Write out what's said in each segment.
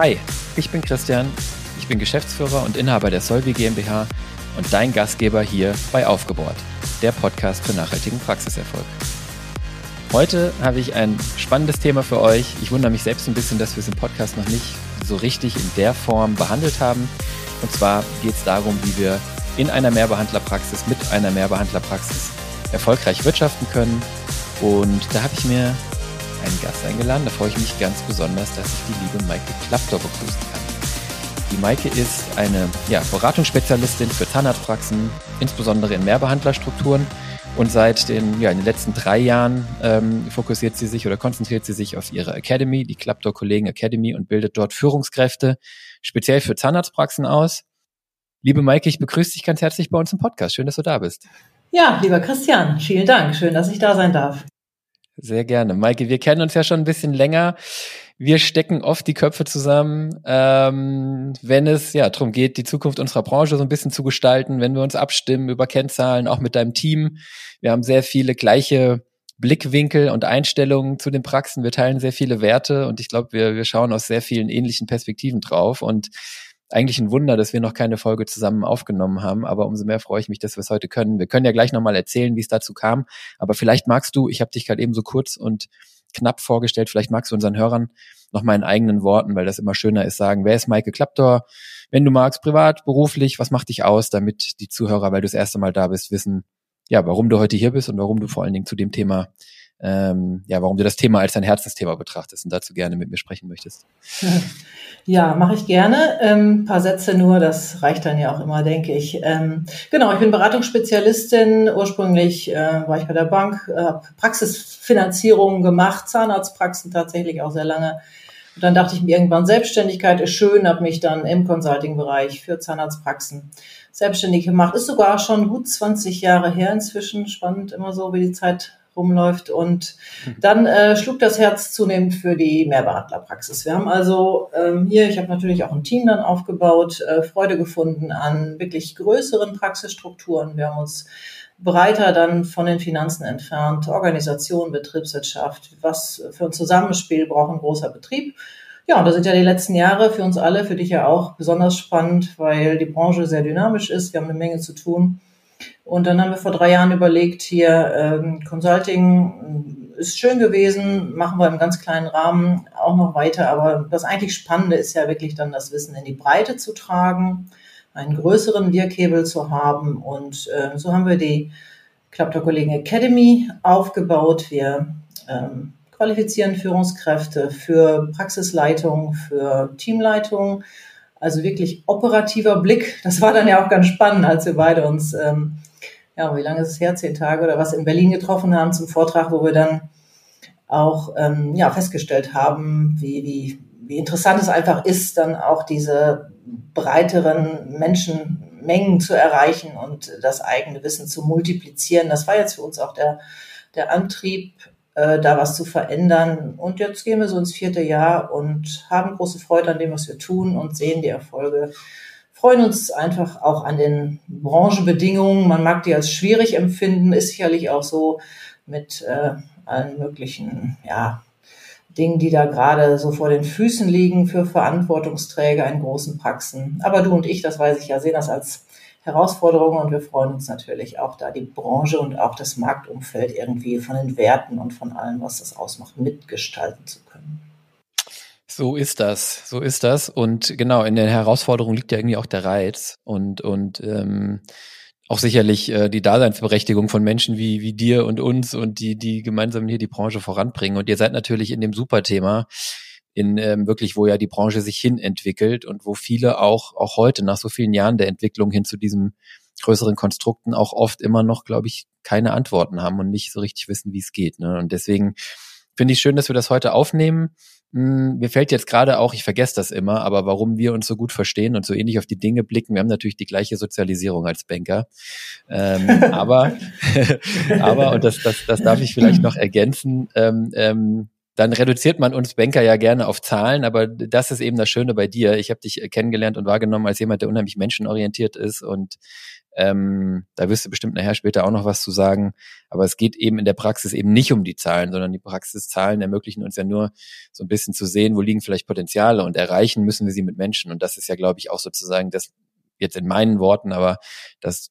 Hi, ich bin Christian, ich bin Geschäftsführer und Inhaber der Solvi GmbH und dein Gastgeber hier bei Aufgebohrt, der Podcast für nachhaltigen Praxiserfolg. Heute habe ich ein spannendes Thema für euch. Ich wundere mich selbst ein bisschen, dass wir es im Podcast noch nicht so richtig in der Form behandelt haben. Und zwar geht es darum, wie wir in einer Mehrbehandlerpraxis mit einer Mehrbehandlerpraxis erfolgreich wirtschaften können. Und da habe ich mir einen Gast eingeladen. Da freue ich mich ganz besonders, dass ich die liebe Maike Klaptor begrüßen kann. Die Maike ist eine ja, Beratungsspezialistin für Zahnarztpraxen, insbesondere in Mehrbehandlerstrukturen und seit den, ja, in den letzten drei Jahren ähm, fokussiert sie sich oder konzentriert sie sich auf ihre Academy, die Klaptor Kollegen Academy und bildet dort Führungskräfte speziell für Zahnarztpraxen aus. Liebe Maike, ich begrüße dich ganz herzlich bei uns im Podcast. Schön, dass du da bist. Ja, lieber Christian, vielen Dank. Schön, dass ich da sein darf. Sehr gerne. Maike, wir kennen uns ja schon ein bisschen länger. Wir stecken oft die Köpfe zusammen, ähm, wenn es ja darum geht, die Zukunft unserer Branche so ein bisschen zu gestalten, wenn wir uns abstimmen über Kennzahlen, auch mit deinem Team. Wir haben sehr viele gleiche Blickwinkel und Einstellungen zu den Praxen. Wir teilen sehr viele Werte und ich glaube, wir, wir schauen aus sehr vielen ähnlichen Perspektiven drauf. Und eigentlich ein Wunder, dass wir noch keine Folge zusammen aufgenommen haben, aber umso mehr freue ich mich, dass wir es heute können. Wir können ja gleich nochmal erzählen, wie es dazu kam, aber vielleicht magst du, ich habe dich gerade eben so kurz und knapp vorgestellt, vielleicht magst du unseren Hörern noch mal in eigenen Worten, weil das immer schöner ist, sagen, wer ist Maike Klaptor? Wenn du magst, privat, beruflich, was macht dich aus, damit die Zuhörer, weil du das erste Mal da bist, wissen, ja, warum du heute hier bist und warum du vor allen Dingen zu dem Thema ähm, ja, warum du das Thema als dein Herzensthema betrachtest und dazu gerne mit mir sprechen möchtest. Ja, mache ich gerne. Ähm, paar Sätze nur, das reicht dann ja auch immer, denke ich. Ähm, genau, ich bin Beratungsspezialistin. Ursprünglich äh, war ich bei der Bank, äh, habe Praxisfinanzierung gemacht, Zahnarztpraxen tatsächlich auch sehr lange. Und dann dachte ich mir irgendwann, Selbstständigkeit ist schön, habe mich dann im Consulting-Bereich für Zahnarztpraxen selbstständig gemacht. Ist sogar schon gut 20 Jahre her inzwischen. Spannend immer so, wie die Zeit rumläuft. Und dann äh, schlug das Herz zunehmend für die Mehrbehandlerpraxis. Wir haben also ähm, hier, ich habe natürlich auch ein Team dann aufgebaut, äh, Freude gefunden an wirklich größeren Praxisstrukturen. Wir haben uns breiter dann von den Finanzen entfernt, Organisation, Betriebswirtschaft, was für ein Zusammenspiel braucht ein großer Betrieb. Ja, und da sind ja die letzten Jahre für uns alle, für dich ja auch besonders spannend, weil die Branche sehr dynamisch ist. Wir haben eine Menge zu tun. Und dann haben wir vor drei Jahren überlegt, hier ähm, Consulting ist schön gewesen, machen wir im ganz kleinen Rahmen auch noch weiter. Aber das eigentlich Spannende ist ja wirklich dann das Wissen in die Breite zu tragen, einen größeren Wirkhebel zu haben. Und äh, so haben wir die Klapter Kollegen Academy aufgebaut. Wir ähm, qualifizieren Führungskräfte für Praxisleitung, für Teamleitung also wirklich operativer Blick. Das war dann ja auch ganz spannend, als wir beide uns, ähm, ja, wie lange ist es her, zehn Tage oder was in Berlin getroffen haben zum Vortrag, wo wir dann auch ähm, ja, festgestellt haben, wie, wie, wie interessant es einfach ist, dann auch diese breiteren Menschenmengen zu erreichen und das eigene Wissen zu multiplizieren. Das war jetzt für uns auch der, der Antrieb, äh, da was zu verändern. Und jetzt gehen wir so ins vierte Jahr und haben große Freude an dem, was wir tun und sehen die Erfolge. Freuen uns einfach auch an den Branchenbedingungen. Man mag die als schwierig empfinden, ist sicherlich auch so mit äh, allen möglichen, ja, Dingen, die da gerade so vor den Füßen liegen für Verantwortungsträger in großen Praxen. Aber du und ich, das weiß ich ja, sehen das als Herausforderungen und wir freuen uns natürlich auch da die Branche und auch das Marktumfeld irgendwie von den Werten und von allem, was das ausmacht, mitgestalten zu können. So ist das, so ist das. Und genau, in der Herausforderung liegt ja irgendwie auch der Reiz und, und ähm, auch sicherlich äh, die Daseinsberechtigung von Menschen wie, wie dir und uns und die, die gemeinsam hier die Branche voranbringen. Und ihr seid natürlich in dem Superthema in ähm, wirklich, wo ja die Branche sich hin entwickelt und wo viele auch, auch heute nach so vielen Jahren der Entwicklung hin zu diesem größeren Konstrukten auch oft immer noch, glaube ich, keine Antworten haben und nicht so richtig wissen, wie es geht. Ne? Und deswegen finde ich schön, dass wir das heute aufnehmen. Hm, mir fällt jetzt gerade auch, ich vergesse das immer, aber warum wir uns so gut verstehen und so ähnlich auf die Dinge blicken, wir haben natürlich die gleiche Sozialisierung als Banker. Ähm, aber, aber, und das, das, das darf ich vielleicht noch ergänzen, ähm, ähm, dann reduziert man uns Banker ja gerne auf Zahlen, aber das ist eben das Schöne bei dir. Ich habe dich kennengelernt und wahrgenommen als jemand, der unheimlich menschenorientiert ist und ähm, da wirst du bestimmt nachher später auch noch was zu sagen. Aber es geht eben in der Praxis eben nicht um die Zahlen, sondern die Praxiszahlen ermöglichen uns ja nur so ein bisschen zu sehen, wo liegen vielleicht Potenziale und erreichen müssen wir sie mit Menschen. Und das ist ja, glaube ich, auch sozusagen das jetzt in meinen Worten, aber das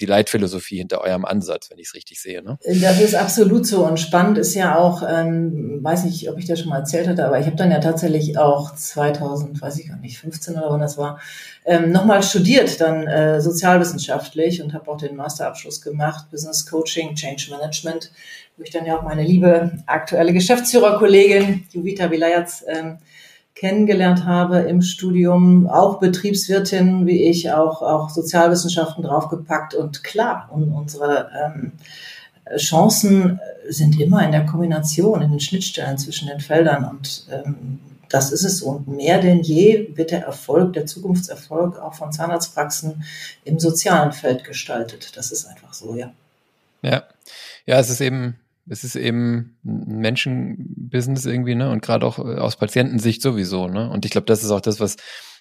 die Leitphilosophie hinter eurem Ansatz, wenn ich es richtig sehe. Ne? Das ist absolut so. Und spannend ist ja auch, ähm, weiß nicht, ob ich das schon mal erzählt hatte, aber ich habe dann ja tatsächlich auch 2000, weiß ich gar nicht, 15 oder wann das war, ähm, nochmal studiert, dann äh, sozialwissenschaftlich und habe auch den Masterabschluss gemacht, Business Coaching, Change Management, wo ich dann ja auch meine liebe aktuelle Geschäftsführerkollegin Juvita Vilayats ähm, kennengelernt habe im Studium, auch Betriebswirtin wie ich, auch, auch Sozialwissenschaften draufgepackt. Und klar, und unsere ähm, Chancen sind immer in der Kombination, in den Schnittstellen zwischen den Feldern. Und ähm, das ist es. Und mehr denn je wird der Erfolg, der Zukunftserfolg auch von Zahnarztpraxen im sozialen Feld gestaltet. Das ist einfach so, ja. Ja, ja, es ist eben es ist eben ein Menschenbusiness irgendwie, ne? Und gerade auch äh, aus Patientensicht sowieso, ne? Und ich glaube, das ist auch das, was,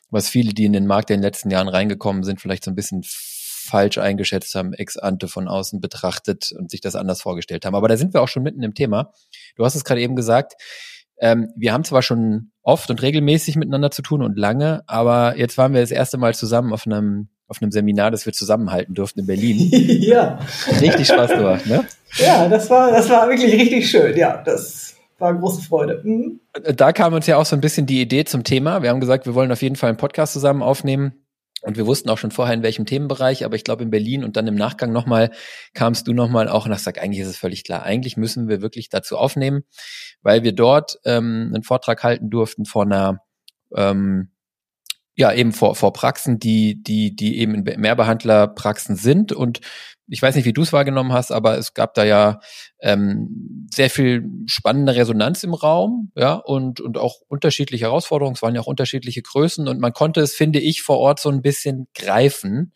was viele, die in den Markt in den letzten Jahren reingekommen sind, vielleicht so ein bisschen falsch eingeschätzt haben, ex ante von außen betrachtet und sich das anders vorgestellt haben. Aber da sind wir auch schon mitten im Thema. Du hast es gerade eben gesagt, ähm, wir haben zwar schon oft und regelmäßig miteinander zu tun und lange, aber jetzt waren wir das erste Mal zusammen auf einem auf einem Seminar, das wir zusammenhalten durften in Berlin. ja. Richtig Spaß gemacht, ne? Ja, das war, das war wirklich richtig schön. Ja, das war große Freude. Mhm. Da kam uns ja auch so ein bisschen die Idee zum Thema. Wir haben gesagt, wir wollen auf jeden Fall einen Podcast zusammen aufnehmen. Und wir wussten auch schon vorher, in welchem Themenbereich, aber ich glaube in Berlin und dann im Nachgang nochmal kamst du nochmal auch und hast gesagt, eigentlich ist es völlig klar. Eigentlich müssen wir wirklich dazu aufnehmen, weil wir dort ähm, einen Vortrag halten durften vor einer ähm, ja eben vor, vor Praxen, die, die, die eben in Mehrbehandlerpraxen sind. Und ich weiß nicht, wie du es wahrgenommen hast, aber es gab da ja ähm, sehr viel spannende Resonanz im Raum, ja, und, und auch unterschiedliche Herausforderungen. Es waren ja auch unterschiedliche Größen und man konnte es, finde ich, vor Ort so ein bisschen greifen,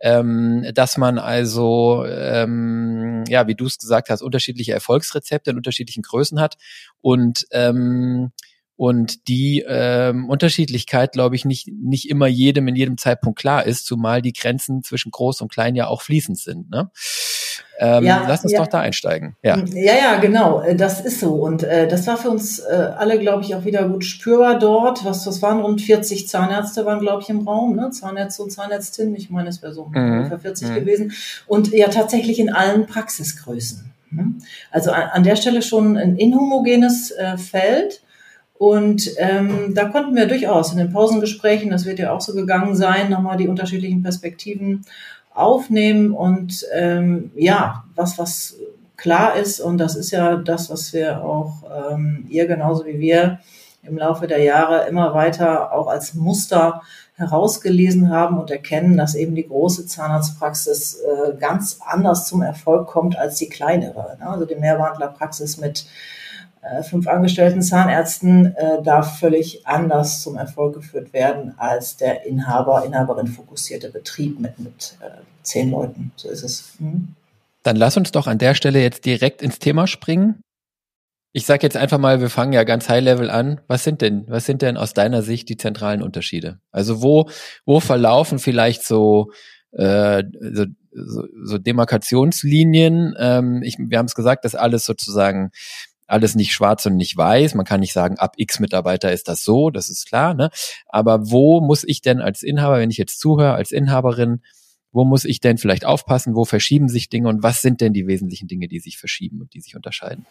ähm, dass man also, ähm, ja, wie du es gesagt hast, unterschiedliche Erfolgsrezepte in unterschiedlichen Größen hat und ähm, und die ähm, Unterschiedlichkeit, glaube ich, nicht, nicht immer jedem in jedem Zeitpunkt klar ist, zumal die Grenzen zwischen groß und klein ja auch fließend sind. Ne? Ähm, ja, lass uns ja. doch da einsteigen. Ja. ja, ja, genau. Äh, das ist so. Und äh, das war für uns äh, alle, glaube ich, auch wieder gut spürbar dort. Was, was waren rund 40 Zahnärzte waren, glaube ich, im Raum, ne? Zahnärzte und Zahnärztinnen. Ich meine, es wäre so mhm. ungefähr 40 mhm. gewesen. Und ja, tatsächlich in allen Praxisgrößen. Ne? Also an, an der Stelle schon ein inhomogenes äh, Feld und ähm, da konnten wir durchaus in den Pausengesprächen, das wird ja auch so gegangen sein, nochmal die unterschiedlichen Perspektiven aufnehmen. Und ähm, ja, was, was klar ist, und das ist ja das, was wir auch ähm, ihr genauso wie wir im Laufe der Jahre immer weiter auch als Muster herausgelesen haben und erkennen, dass eben die große Zahnarztpraxis äh, ganz anders zum Erfolg kommt als die kleinere. Ne? Also die Mehrwandlerpraxis mit fünf angestellten Zahnärzten äh, darf völlig anders zum Erfolg geführt werden als der Inhaber, Inhaberin fokussierte Betrieb mit, mit äh, zehn Leuten. So ist es. Mhm. Dann lass uns doch an der Stelle jetzt direkt ins Thema springen. Ich sage jetzt einfach mal, wir fangen ja ganz High Level an. Was sind denn, was sind denn aus deiner Sicht die zentralen Unterschiede? Also wo, wo verlaufen vielleicht so, äh, so, so, so Demarkationslinien? Ähm, ich, wir haben es gesagt, dass alles sozusagen alles nicht schwarz und nicht weiß. Man kann nicht sagen, ab X Mitarbeiter ist das so, das ist klar. Ne? Aber wo muss ich denn als Inhaber, wenn ich jetzt zuhöre, als Inhaberin, wo muss ich denn vielleicht aufpassen? Wo verschieben sich Dinge und was sind denn die wesentlichen Dinge, die sich verschieben und die sich unterscheiden?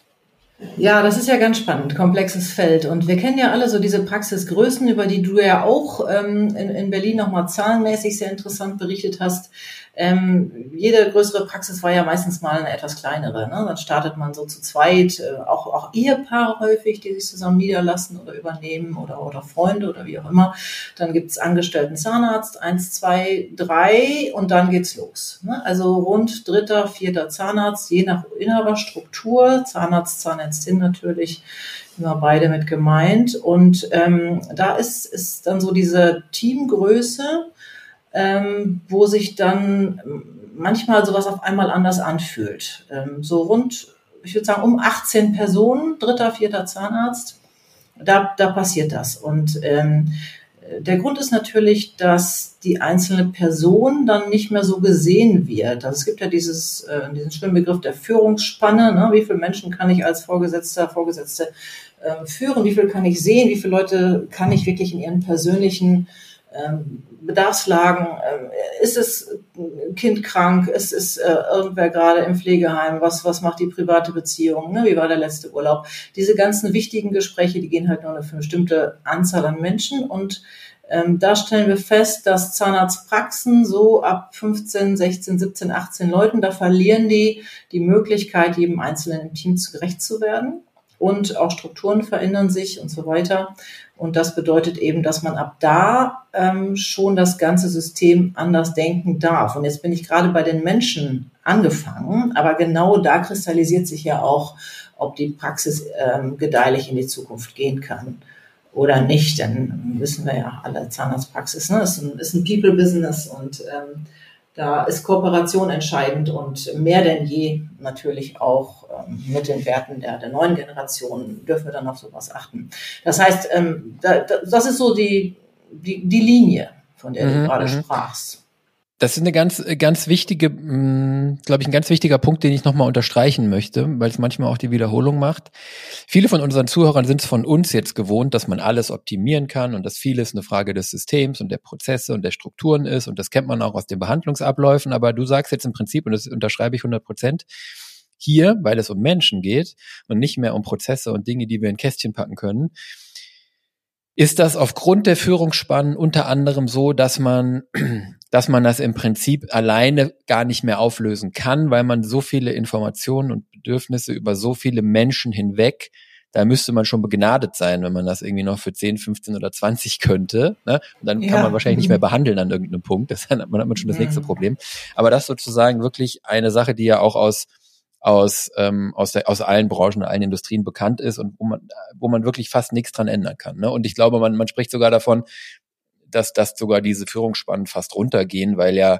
Ja, das ist ja ganz spannend, komplexes Feld. Und wir kennen ja alle so diese Praxisgrößen, über die du ja auch ähm, in, in Berlin nochmal zahlenmäßig sehr interessant berichtet hast. Ähm, jede größere Praxis war ja meistens mal eine etwas kleinere. Ne? Dann startet man so zu zweit, äh, auch, auch Ehepaare häufig, die sich zusammen niederlassen oder übernehmen oder, oder Freunde oder wie auch immer. Dann gibt's Angestellten Zahnarzt, eins, zwei, drei und dann geht's los. Ne? Also rund dritter, vierter Zahnarzt, je nach Inhaberstruktur, Zahnarzt, Zahnärztin natürlich, immer beide mit gemeint. Und ähm, da ist, ist dann so diese Teamgröße, ähm, wo sich dann manchmal sowas auf einmal anders anfühlt. Ähm, so rund ich würde sagen, um 18 Personen, dritter, vierter Zahnarzt, da, da passiert das. Und ähm, der Grund ist natürlich, dass die einzelne Person dann nicht mehr so gesehen wird. Also es gibt ja dieses, äh, diesen schönen Begriff der Führungsspanne. Ne? Wie viele Menschen kann ich als Vorgesetzter, Vorgesetzte äh, führen? Wie viel kann ich sehen? Wie viele Leute kann ich wirklich in ihren persönlichen ähm, Bedarfslagen? Äh, ist es Kind krank? Ist es äh, irgendwer gerade im Pflegeheim? Was, was macht die private Beziehung? Ne? Wie war der letzte Urlaub? Diese ganzen wichtigen Gespräche, die gehen halt nur eine bestimmte Anzahl an Menschen und ähm, da stellen wir fest, dass Zahnarztpraxen so ab 15, 16, 17, 18 Leuten, da verlieren die die Möglichkeit, jedem Einzelnen im Team gerecht zu werden. Und auch Strukturen verändern sich und so weiter. Und das bedeutet eben, dass man ab da ähm, schon das ganze System anders denken darf. Und jetzt bin ich gerade bei den Menschen angefangen, aber genau da kristallisiert sich ja auch, ob die Praxis ähm, gedeihlich in die Zukunft gehen kann oder nicht, dann wissen wir ja alle Zahnarztpraxis, ne? ist ein, ist ein People-Business und ähm, da ist Kooperation entscheidend und mehr denn je natürlich auch ähm, mit den Werten der, der neuen Generation dürfen wir dann auf sowas achten. Das heißt, ähm, da, das ist so die, die, die Linie, von der du mhm, gerade mhm. sprachst. Das ist eine ganz, ganz wichtige, mm, glaube ich, ein ganz wichtiger Punkt, den ich nochmal unterstreichen möchte, weil es manchmal auch die Wiederholung macht. Viele von unseren Zuhörern sind es von uns jetzt gewohnt, dass man alles optimieren kann und dass vieles eine Frage des Systems und der Prozesse und der Strukturen ist und das kennt man auch aus den Behandlungsabläufen. Aber du sagst jetzt im Prinzip, und das unterschreibe ich 100 Prozent, hier, weil es um Menschen geht und nicht mehr um Prozesse und Dinge, die wir in Kästchen packen können, ist das aufgrund der Führungsspannen unter anderem so, dass man, dass man das im Prinzip alleine gar nicht mehr auflösen kann, weil man so viele Informationen und Bedürfnisse über so viele Menschen hinweg da müsste man schon begnadet sein, wenn man das irgendwie noch für 10, 15 oder 20 könnte. Ne? Und dann ja. kann man wahrscheinlich nicht mehr behandeln an irgendeinem Punkt. Das hat man, hat man schon das nächste Problem. Aber das sozusagen wirklich eine Sache, die ja auch aus aus, ähm, aus, der, aus allen Branchen, allen Industrien bekannt ist und wo man, wo man wirklich fast nichts dran ändern kann. Ne? Und ich glaube, man, man spricht sogar davon, dass, dass sogar diese Führungsspannen fast runtergehen, weil ja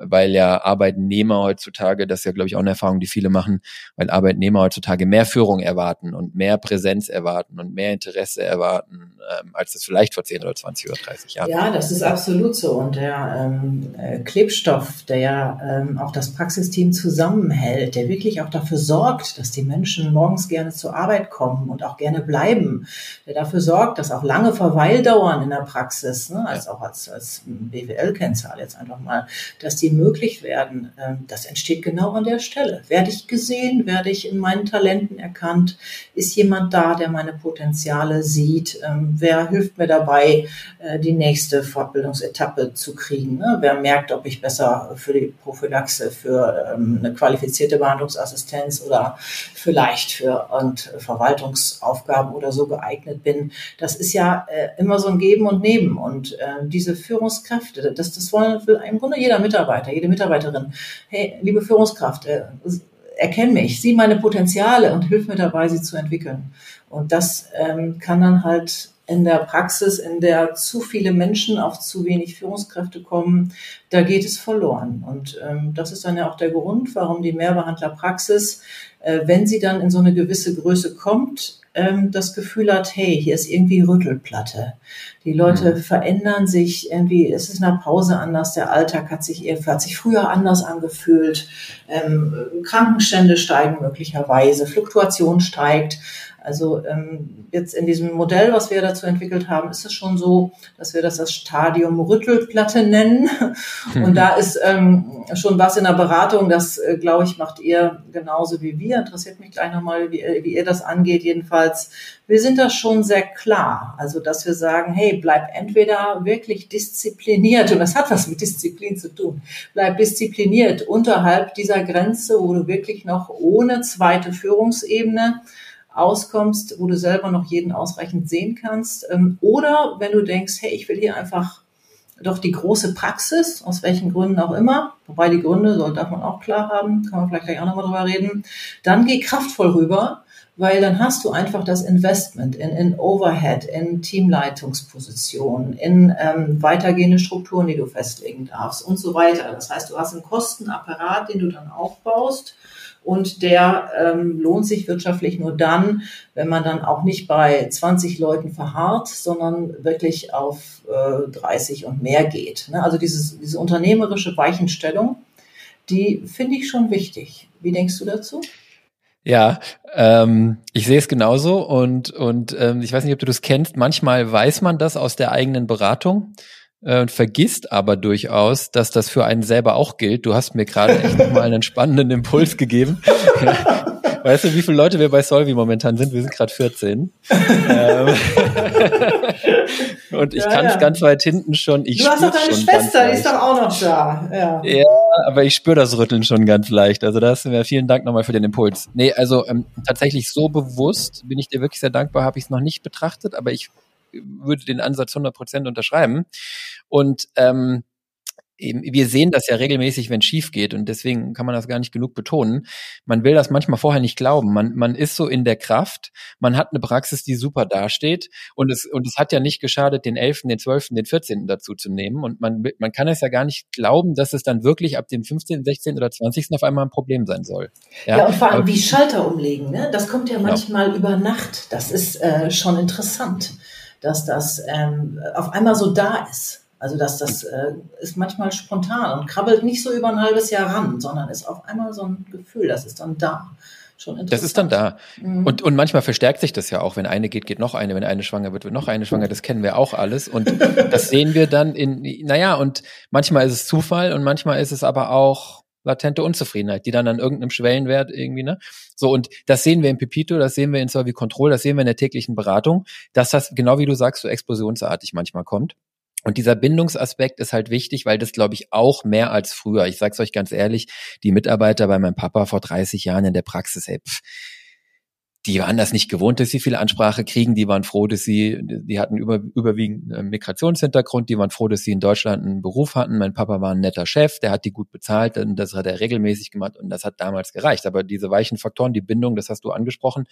weil ja Arbeitnehmer heutzutage, das ist ja, glaube ich, auch eine Erfahrung, die viele machen, weil Arbeitnehmer heutzutage mehr Führung erwarten und mehr Präsenz erwarten und mehr Interesse erwarten, ähm, als das vielleicht vor 10 oder 20 oder 30 Jahren Ja, das ist absolut so. Und der ähm, äh, Klebstoff, der ja ähm, auch das Praxisteam zusammenhält, der wirklich auch dafür sorgt, dass die Menschen morgens gerne zur Arbeit kommen und auch gerne bleiben, der dafür sorgt, dass auch lange Verweildauern in der Praxis, ne, als auch als, als BWL-Kennzahl jetzt einfach mal, dass die die möglich werden, ähm, das entsteht genau an der Stelle. Werde ich gesehen? Werde ich in meinen Talenten erkannt? Ist jemand da, der meine Potenziale sieht? Ähm, wer hilft mir dabei, äh, die nächste Fortbildungsetappe zu kriegen? Ne? Wer merkt, ob ich besser für die Prophylaxe, für ähm, eine qualifizierte Behandlungsassistenz oder vielleicht für Verwaltungsaufgaben oder so geeignet bin? Das ist ja äh, immer so ein Geben und Nehmen. Und diese Führungskräfte, das, das wollen, will im Grunde jeder Mitarbeiter Mitarbeiter, jede Mitarbeiterin, hey, liebe Führungskraft, äh, erkenn mich, sieh meine Potenziale und hilf mir dabei, sie zu entwickeln. Und das ähm, kann dann halt in der Praxis, in der zu viele Menschen auf zu wenig Führungskräfte kommen, da geht es verloren. Und ähm, das ist dann ja auch der Grund, warum die Mehrbehandlerpraxis, äh, wenn sie dann in so eine gewisse Größe kommt, ähm, das Gefühl hat, hey, hier ist irgendwie Rüttelplatte. Die Leute mhm. verändern sich irgendwie, es ist in der Pause anders, der Alltag hat sich, hat sich früher anders angefühlt, ähm, Krankenstände steigen möglicherweise, Fluktuation steigt. Also ähm, jetzt in diesem Modell, was wir dazu entwickelt haben, ist es schon so, dass wir das das Stadium Rüttelplatte nennen. Und da ist ähm, schon was in der Beratung, das, äh, glaube ich, macht ihr genauso wie wir. Interessiert mich gleich nochmal, wie, wie ihr das angeht. Jedenfalls, wir sind da schon sehr klar. Also, dass wir sagen, hey, bleib entweder wirklich diszipliniert, und das hat was mit Disziplin zu tun, bleib diszipliniert unterhalb dieser Grenze, wo du wirklich noch ohne zweite Führungsebene auskommst, wo du selber noch jeden ausreichend sehen kannst. Ähm, oder wenn du denkst, hey, ich will hier einfach doch die große Praxis, aus welchen Gründen auch immer, wobei die Gründe soll, darf man auch klar haben, kann man vielleicht gleich auch nochmal drüber reden, dann geh kraftvoll rüber, weil dann hast du einfach das Investment in, in Overhead, in Teamleitungspositionen, in ähm, weitergehende Strukturen, die du festlegen darfst und so weiter. Das heißt, du hast einen Kostenapparat, den du dann aufbaust und der ähm, lohnt sich wirtschaftlich nur dann, wenn man dann auch nicht bei 20 Leuten verharrt, sondern wirklich auf äh, 30 und mehr geht. Ne? Also dieses, diese unternehmerische Weichenstellung, die finde ich schon wichtig. Wie denkst du dazu? Ja, ähm, ich sehe es genauso und, und ähm, ich weiß nicht, ob du das kennst. Manchmal weiß man das aus der eigenen Beratung und vergisst aber durchaus, dass das für einen selber auch gilt. Du hast mir gerade echt nochmal einen spannenden Impuls gegeben. Weißt du, wie viele Leute wir bei Solvi momentan sind? Wir sind gerade 14. Ähm, und ich ja, kann es ja. ganz weit hinten schon. Ich du hast doch deine Schwester, die ist doch auch noch da. Ja, ja aber ich spüre das Rütteln schon ganz leicht. Also das mir vielen Dank nochmal für den Impuls. Nee, also ähm, tatsächlich so bewusst bin ich dir wirklich sehr dankbar, habe ich es noch nicht betrachtet, aber ich würde den Ansatz 100 Prozent unterschreiben. Und ähm, wir sehen das ja regelmäßig, wenn es schief geht und deswegen kann man das gar nicht genug betonen. Man will das manchmal vorher nicht glauben. Man, man ist so in der Kraft, man hat eine Praxis, die super dasteht und es, und es hat ja nicht geschadet, den 11., den 12., den 14. dazu zu nehmen und man, man kann es ja gar nicht glauben, dass es dann wirklich ab dem 15., 16. oder 20. auf einmal ein Problem sein soll. Ja, ja und vor allem wie Schalter umlegen, ne? das kommt ja manchmal genau. über Nacht. Das ist äh, schon interessant, dass das ähm, auf einmal so da ist. Also dass das äh, ist manchmal spontan und krabbelt nicht so über ein halbes Jahr ran, sondern ist auf einmal so ein Gefühl, das ist dann da. Schon interessant. Das ist dann da. Mhm. Und, und manchmal verstärkt sich das ja auch. Wenn eine geht, geht noch eine. Wenn eine schwanger wird, wird noch eine schwanger. Das kennen wir auch alles. Und das sehen wir dann in, naja, und manchmal ist es Zufall und manchmal ist es aber auch latente Unzufriedenheit, die dann an irgendeinem Schwellenwert irgendwie, ne? So, und das sehen wir in Pepito, das sehen wir in Solvi Control, das sehen wir in der täglichen Beratung, dass das, genau wie du sagst, so explosionsartig manchmal kommt. Und dieser Bindungsaspekt ist halt wichtig, weil das, glaube ich, auch mehr als früher. Ich sage es euch ganz ehrlich, die Mitarbeiter bei meinem Papa vor 30 Jahren in der Praxis, ey, pff, die waren das nicht gewohnt, dass sie viel Ansprache kriegen. Die waren froh, dass sie, die hatten über, überwiegend einen Migrationshintergrund. Die waren froh, dass sie in Deutschland einen Beruf hatten. Mein Papa war ein netter Chef, der hat die gut bezahlt und das hat er regelmäßig gemacht und das hat damals gereicht. Aber diese weichen Faktoren, die Bindung, das hast du angesprochen,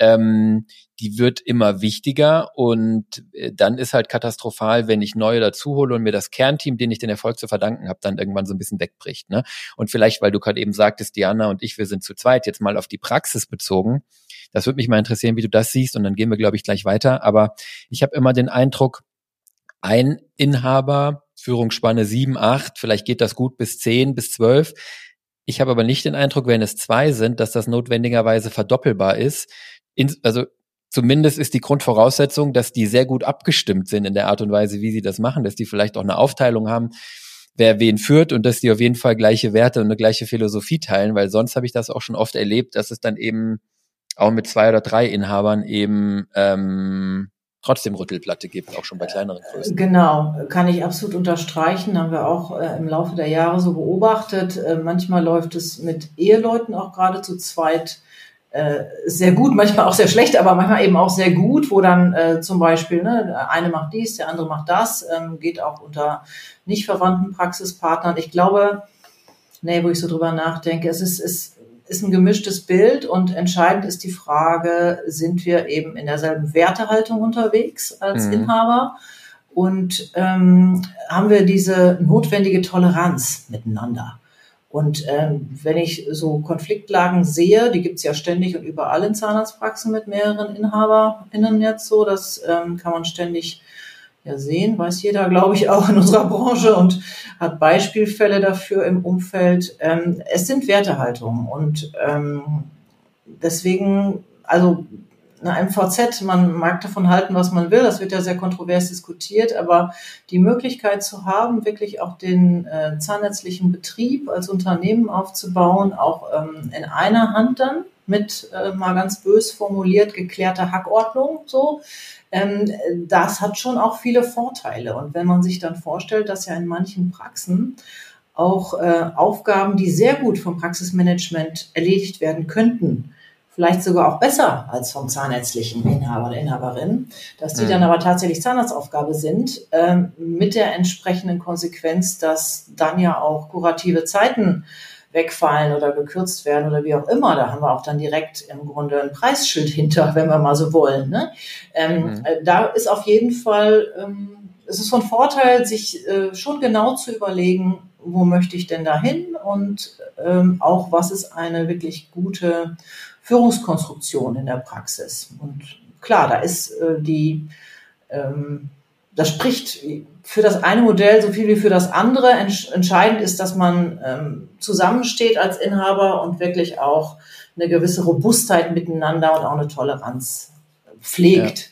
ähm, die wird immer wichtiger und äh, dann ist halt katastrophal, wenn ich neue dazu hole und mir das Kernteam, den ich den Erfolg zu verdanken habe, dann irgendwann so ein bisschen wegbricht. Ne? Und vielleicht, weil du gerade eben sagtest, Diana und ich, wir sind zu zweit, jetzt mal auf die Praxis bezogen. Das würde mich mal interessieren, wie du das siehst und dann gehen wir, glaube ich, gleich weiter. Aber ich habe immer den Eindruck, ein Inhaber, Führungsspanne sieben, acht, vielleicht geht das gut bis zehn, bis zwölf. Ich habe aber nicht den Eindruck, wenn es zwei sind, dass das notwendigerweise verdoppelbar ist in, also zumindest ist die Grundvoraussetzung, dass die sehr gut abgestimmt sind in der Art und Weise, wie sie das machen, dass die vielleicht auch eine Aufteilung haben, wer wen führt und dass die auf jeden Fall gleiche Werte und eine gleiche Philosophie teilen, weil sonst habe ich das auch schon oft erlebt, dass es dann eben auch mit zwei oder drei Inhabern eben ähm, trotzdem Rüttelplatte gibt, auch schon bei kleineren Größen. Genau, kann ich absolut unterstreichen, haben wir auch äh, im Laufe der Jahre so beobachtet. Äh, manchmal läuft es mit Eheleuten auch gerade zu zweit äh, sehr gut, manchmal auch sehr schlecht, aber manchmal eben auch sehr gut, wo dann äh, zum Beispiel ne, eine macht dies, der andere macht das, ähm, geht auch unter nicht verwandten Praxispartnern. Ich glaube, nee, wo ich so drüber nachdenke, es ist, es ist ein gemischtes Bild und entscheidend ist die Frage, sind wir eben in derselben Wertehaltung unterwegs als mhm. Inhaber? Und ähm, haben wir diese notwendige Toleranz miteinander? Und ähm, wenn ich so Konfliktlagen sehe, die gibt's ja ständig und überall in Zahnarztpraxen mit mehreren InhaberInnen jetzt so, das ähm, kann man ständig ja sehen, weiß jeder, glaube ich, auch in unserer Branche und hat Beispielfälle dafür im Umfeld. Ähm, es sind Wertehaltungen und ähm, deswegen, also eine MVZ, man mag davon halten, was man will, das wird ja sehr kontrovers diskutiert, aber die Möglichkeit zu haben, wirklich auch den äh, zahnärztlichen Betrieb als Unternehmen aufzubauen, auch ähm, in einer Hand dann mit äh, mal ganz bös formuliert geklärter Hackordnung so. Ähm, das hat schon auch viele Vorteile. Und wenn man sich dann vorstellt, dass ja in manchen Praxen auch äh, Aufgaben, die sehr gut vom Praxismanagement erledigt werden könnten, vielleicht sogar auch besser als vom zahnärztlichen Inhaber oder Inhaberin, dass die mhm. dann aber tatsächlich Zahnarztaufgabe sind, ähm, mit der entsprechenden Konsequenz, dass dann ja auch kurative Zeiten wegfallen oder gekürzt werden oder wie auch immer. Da haben wir auch dann direkt im Grunde ein Preisschild hinter, wenn wir mal so wollen. Ne? Ähm, mhm. Äh, da ist auf jeden Fall, ähm, es ist von Vorteil, sich äh, schon genau zu überlegen, wo möchte ich denn dahin und ähm, auch was ist eine wirklich gute Führungskonstruktion in der Praxis. Und klar, da ist äh, die, ähm, das spricht für das eine Modell so viel wie für das andere. Entscheidend ist, dass man ähm, zusammensteht als Inhaber und wirklich auch eine gewisse Robustheit miteinander und auch eine Toleranz pflegt.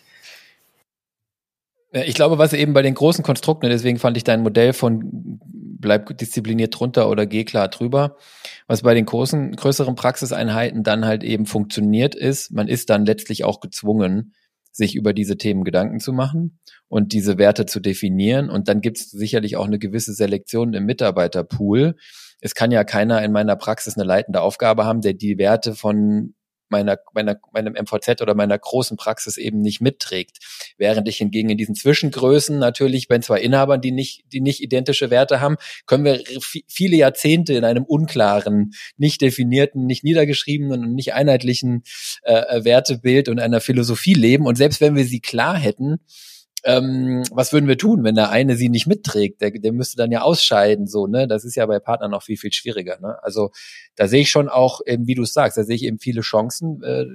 Ja. Ich glaube, was eben bei den großen Konstrukten, deswegen fand ich dein Modell von bleib diszipliniert drunter oder geh klar drüber, was bei den großen, größeren Praxiseinheiten dann halt eben funktioniert ist, man ist dann letztlich auch gezwungen, sich über diese Themen Gedanken zu machen und diese Werte zu definieren. Und dann gibt es sicherlich auch eine gewisse Selektion im Mitarbeiterpool. Es kann ja keiner in meiner Praxis eine leitende Aufgabe haben, der die Werte von meiner, meiner, meinem MVZ oder meiner großen Praxis eben nicht mitträgt. Während ich hingegen in diesen Zwischengrößen natürlich bei zwei Inhabern, die nicht, die nicht identische Werte haben, können wir viele Jahrzehnte in einem unklaren, nicht definierten, nicht niedergeschriebenen und nicht einheitlichen äh, äh Wertebild und einer Philosophie leben. Und selbst wenn wir sie klar hätten, ähm, was würden wir tun, wenn der eine sie nicht mitträgt? Der, der müsste dann ja ausscheiden, so, ne? Das ist ja bei Partnern noch viel, viel schwieriger, ne? Also da sehe ich schon auch, eben, wie du sagst, da sehe ich eben viele Chancen. Äh,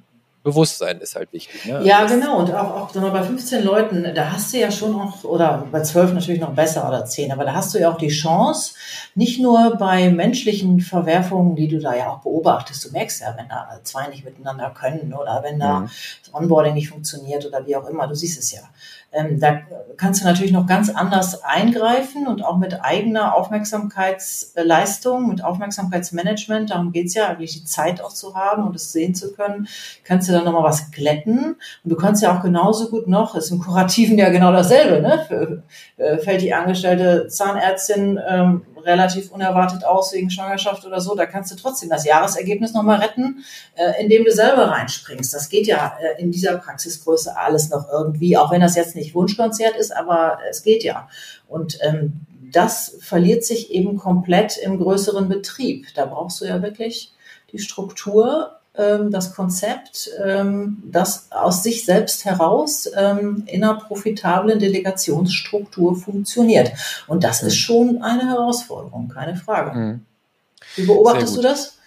Bewusstsein ist halt wichtig. Ne? Ja, genau. Und auch, auch mal, bei 15 Leuten, da hast du ja schon noch, oder bei 12 natürlich noch besser oder 10, aber da hast du ja auch die Chance, nicht nur bei menschlichen Verwerfungen, die du da ja auch beobachtest, du merkst ja, wenn da zwei nicht miteinander können oder wenn da mhm. das Onboarding nicht funktioniert oder wie auch immer, du siehst es ja. Ähm, da kannst du natürlich noch ganz anders eingreifen und auch mit eigener Aufmerksamkeitsleistung, mit Aufmerksamkeitsmanagement, darum geht's ja eigentlich, die Zeit auch zu haben und es sehen zu können, kannst du dann nochmal was glätten. Und du kannst ja auch genauso gut noch, ist im Kurativen ja genau dasselbe, ne? Äh, fällt die angestellte Zahnärztin ähm, relativ unerwartet aus wegen Schwangerschaft oder so, da kannst du trotzdem das Jahresergebnis nochmal retten, äh, indem du selber reinspringst. Das geht ja äh, in dieser Praxisgröße alles noch irgendwie, auch wenn das jetzt nicht Wunschkonzert ist, aber es geht ja. Und ähm, das verliert sich eben komplett im größeren Betrieb. Da brauchst du ja wirklich die Struktur das Konzept, ähm, das aus sich selbst heraus ähm, in einer profitablen Delegationsstruktur funktioniert. Und das ist mhm. schon eine Herausforderung, keine Frage. Mhm. Wie beobachtest du das?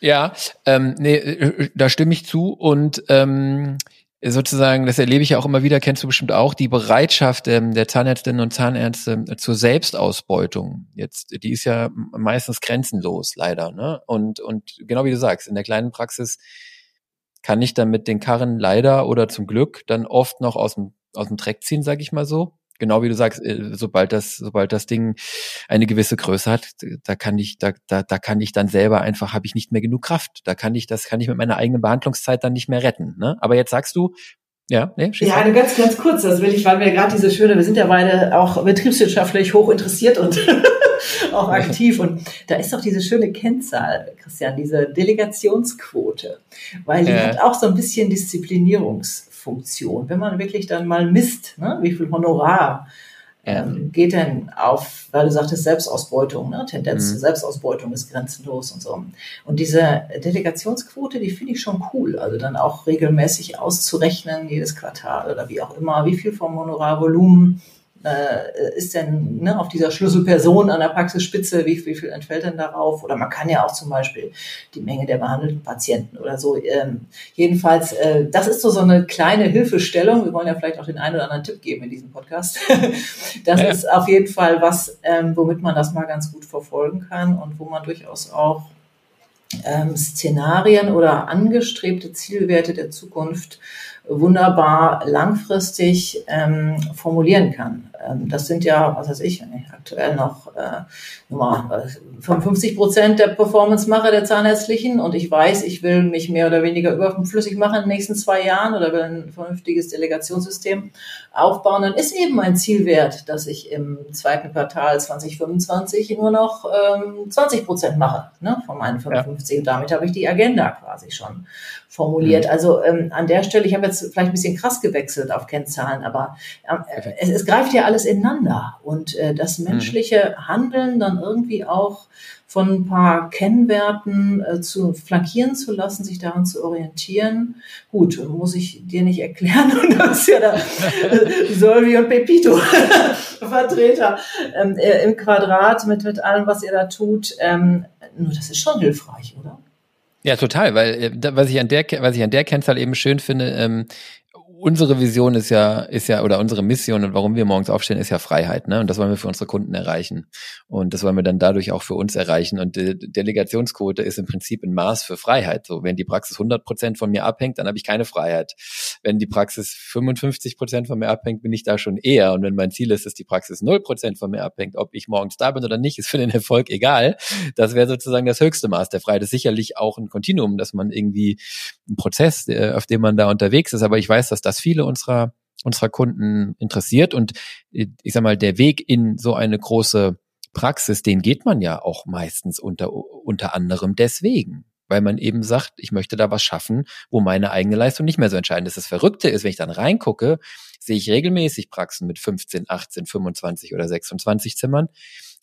Ja, ähm, nee, äh, da stimme ich zu und ähm, sozusagen, das erlebe ich ja auch immer wieder, kennst du bestimmt auch, die Bereitschaft ähm, der Zahnärztinnen und Zahnärzte äh, zur Selbstausbeutung. Jetzt, die ist ja meistens grenzenlos, leider. Ne? Und, und genau wie du sagst, in der kleinen Praxis kann ich dann mit den Karren leider oder zum Glück dann oft noch aus dem, aus dem Dreck ziehen, sag ich mal so genau wie du sagst, äh, sobald das, sobald das Ding eine gewisse Größe hat, da kann ich, da, da, da kann ich dann selber einfach, habe ich nicht mehr genug Kraft. Da kann ich, das kann ich mit meiner eigenen Behandlungszeit dann nicht mehr retten. Ne? Aber jetzt sagst du, ja, nee, ja, eine ganz, ganz kurz, das will ich, weil wir gerade diese schöne, wir sind ja beide auch betriebswirtschaftlich hoch interessiert und auch aktiv. Und da ist doch diese schöne Kennzahl, Christian, diese Delegationsquote, weil die ja. hat auch so ein bisschen Disziplinierungs Funktion. Wenn man wirklich dann mal misst, ne, wie viel Honorar ähm, geht denn auf, weil du sagtest Selbstausbeutung, ne? Tendenz mhm. zur Selbstausbeutung ist grenzenlos und so. Und diese Delegationsquote, die finde ich schon cool. Also dann auch regelmäßig auszurechnen, jedes Quartal oder wie auch immer, wie viel vom Honorarvolumen äh, ist denn ne, auf dieser Schlüsselperson an der Praxisspitze, wie, wie viel entfällt denn darauf? Oder man kann ja auch zum Beispiel die Menge der behandelten Patienten oder so. Ähm, jedenfalls, äh, das ist so, so eine kleine Hilfestellung. Wir wollen ja vielleicht auch den einen oder anderen Tipp geben in diesem Podcast. das ja. ist auf jeden Fall was, ähm, womit man das mal ganz gut verfolgen kann und wo man durchaus auch ähm, Szenarien oder angestrebte Zielwerte der Zukunft wunderbar langfristig ähm, formulieren kann. Ähm, das sind ja, was weiß ich, aktuell noch äh, Nummer 55 Prozent der Performance mache der Zahnärztlichen. Und ich weiß, ich will mich mehr oder weniger überflüssig machen in den nächsten zwei Jahren oder will ein vernünftiges Delegationssystem aufbauen, dann ist eben mein Zielwert, dass ich im zweiten Quartal 2025 nur noch ähm, 20 Prozent mache ne, von meinen 55 ja. und damit habe ich die Agenda quasi schon formuliert. Mhm. Also ähm, an der Stelle, ich habe jetzt vielleicht ein bisschen krass gewechselt auf Kennzahlen, aber äh, es, es greift ja alles ineinander und äh, das mhm. menschliche Handeln dann irgendwie auch von ein paar Kennwerten äh, zu flankieren zu lassen, sich daran zu orientieren. Gut, muss ich dir nicht erklären. Und das ist ja da äh, Solvi und Pepito Vertreter ähm, äh, im Quadrat mit, mit allem, was ihr da tut. Ähm, nur das ist schon hilfreich, oder? Ja, total, weil äh, was ich an der was ich an der Kennzahl eben schön finde, ähm, unsere Vision ist ja, ist ja, oder unsere Mission und warum wir morgens aufstehen, ist ja Freiheit, ne? Und das wollen wir für unsere Kunden erreichen. Und das wollen wir dann dadurch auch für uns erreichen. Und die Delegationsquote ist im Prinzip ein Maß für Freiheit. So, wenn die Praxis 100 Prozent von mir abhängt, dann habe ich keine Freiheit. Wenn die Praxis 55 Prozent von mir abhängt, bin ich da schon eher. Und wenn mein Ziel ist, dass die Praxis 0 Prozent von mir abhängt, ob ich morgens da bin oder nicht, ist für den Erfolg egal. Das wäre sozusagen das höchste Maß der Freiheit. Das ist sicherlich auch ein Kontinuum, dass man irgendwie ein Prozess, äh, auf dem man da unterwegs ist. Aber ich weiß, dass das viele unserer unserer Kunden interessiert und äh, ich sag mal, der Weg in so eine große Praxis, den geht man ja auch meistens unter, unter anderem deswegen, weil man eben sagt, ich möchte da was schaffen, wo meine eigene Leistung nicht mehr so entscheidend ist. Das Verrückte ist, wenn ich dann reingucke, sehe ich regelmäßig Praxen mit 15, 18, 25 oder 26 Zimmern,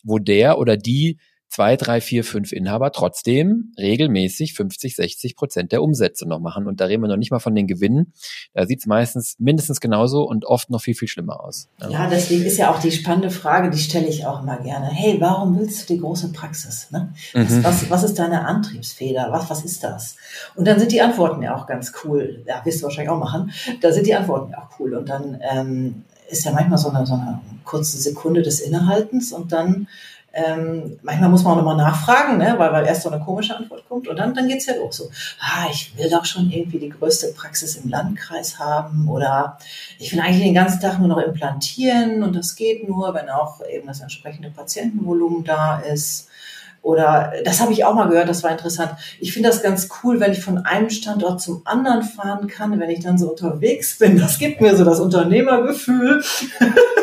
wo der oder die zwei, drei, vier, fünf Inhaber trotzdem regelmäßig 50, 60 Prozent der Umsätze noch machen. Und da reden wir noch nicht mal von den Gewinnen. Da sieht es meistens mindestens genauso und oft noch viel, viel schlimmer aus. Ja. ja, deswegen ist ja auch die spannende Frage, die stelle ich auch immer gerne. Hey, warum willst du die große Praxis? Ne? Was, mhm. was, was ist deine Antriebsfeder? Was, was ist das? Und dann sind die Antworten ja auch ganz cool. Ja, wirst du wahrscheinlich auch machen. Da sind die Antworten ja auch cool. Und dann ähm, ist ja manchmal so eine, so eine kurze Sekunde des Innehaltens und dann ähm, manchmal muss man auch nochmal nachfragen, ne? weil, weil erst so eine komische Antwort kommt und dann, dann es ja los. So, ah, ich will doch schon irgendwie die größte Praxis im Landkreis haben oder ich will eigentlich den ganzen Tag nur noch implantieren und das geht nur, wenn auch eben das entsprechende Patientenvolumen da ist. Oder das habe ich auch mal gehört, das war interessant. Ich finde das ganz cool, wenn ich von einem Standort zum anderen fahren kann, wenn ich dann so unterwegs bin. Das gibt mir so das Unternehmergefühl.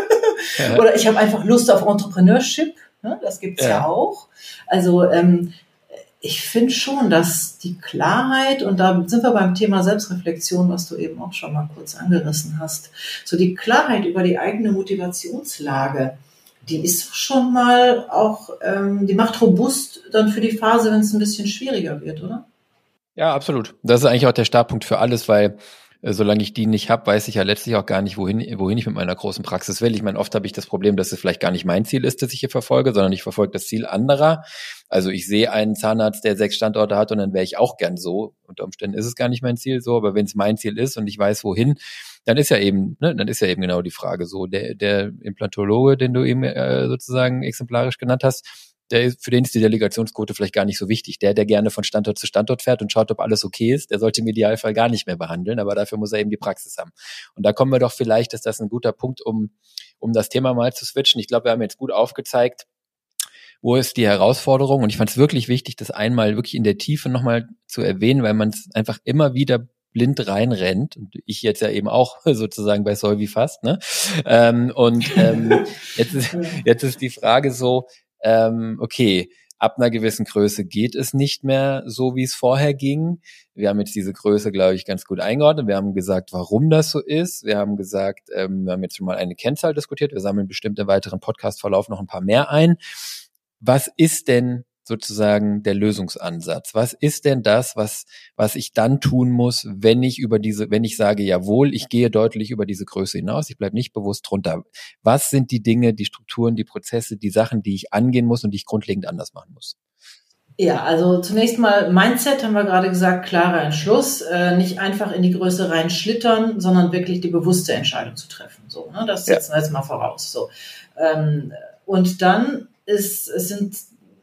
Oder ich habe einfach Lust auf Entrepreneurship. Ne? Das gibt's ja. ja auch. Also ähm, ich finde schon, dass die Klarheit, und da sind wir beim Thema Selbstreflexion, was du eben auch schon mal kurz angerissen hast, so die Klarheit über die eigene Motivationslage, die ist schon mal auch, ähm, die macht robust dann für die Phase, wenn es ein bisschen schwieriger wird, oder? Ja, absolut. Das ist eigentlich auch der Startpunkt für alles, weil solange ich die nicht habe, weiß ich ja letztlich auch gar nicht, wohin, wohin ich mit meiner großen Praxis will. Ich meine, oft habe ich das Problem, dass es vielleicht gar nicht mein Ziel ist, das ich hier verfolge, sondern ich verfolge das Ziel anderer. Also ich sehe einen Zahnarzt, der sechs Standorte hat und dann wäre ich auch gern so. Unter Umständen ist es gar nicht mein Ziel so, aber wenn es mein Ziel ist und ich weiß, wohin, dann ist ja eben, ne, dann ist ja eben genau die Frage so, der, der Implantologe, den du eben äh, sozusagen exemplarisch genannt hast, der für den ist die Delegationsquote vielleicht gar nicht so wichtig. Der, der gerne von Standort zu Standort fährt und schaut, ob alles okay ist, der sollte im Idealfall gar nicht mehr behandeln, aber dafür muss er eben die Praxis haben. Und da kommen wir doch vielleicht, ist das ein guter Punkt, um, um das Thema mal zu switchen. Ich glaube, wir haben jetzt gut aufgezeigt, wo ist die Herausforderung? Und ich fand es wirklich wichtig, das einmal wirklich in der Tiefe nochmal zu erwähnen, weil man es einfach immer wieder blind reinrennt. Und ich jetzt ja eben auch sozusagen bei Solvi fast. Ne? Ähm, und ähm, jetzt, ist, jetzt ist die Frage so, ähm, okay, ab einer gewissen Größe geht es nicht mehr so, wie es vorher ging. Wir haben jetzt diese Größe, glaube ich, ganz gut eingeordnet. Wir haben gesagt, warum das so ist. Wir haben gesagt, ähm, wir haben jetzt schon mal eine Kennzahl diskutiert. Wir sammeln bestimmt im weiteren Podcast-Verlauf noch ein paar mehr ein. Was ist denn sozusagen der Lösungsansatz? Was ist denn das, was, was ich dann tun muss, wenn ich über diese, wenn ich sage, jawohl, ich gehe deutlich über diese Größe hinaus, ich bleibe nicht bewusst drunter. Was sind die Dinge, die Strukturen, die Prozesse, die Sachen, die ich angehen muss und die ich grundlegend anders machen muss? Ja, also zunächst mal Mindset haben wir gerade gesagt, klarer Entschluss, äh, nicht einfach in die Größe reinschlittern, sondern wirklich die bewusste Entscheidung zu treffen. So, ne? Das setzen ja. wir jetzt mal voraus. So. Ähm, und dann ist, es sind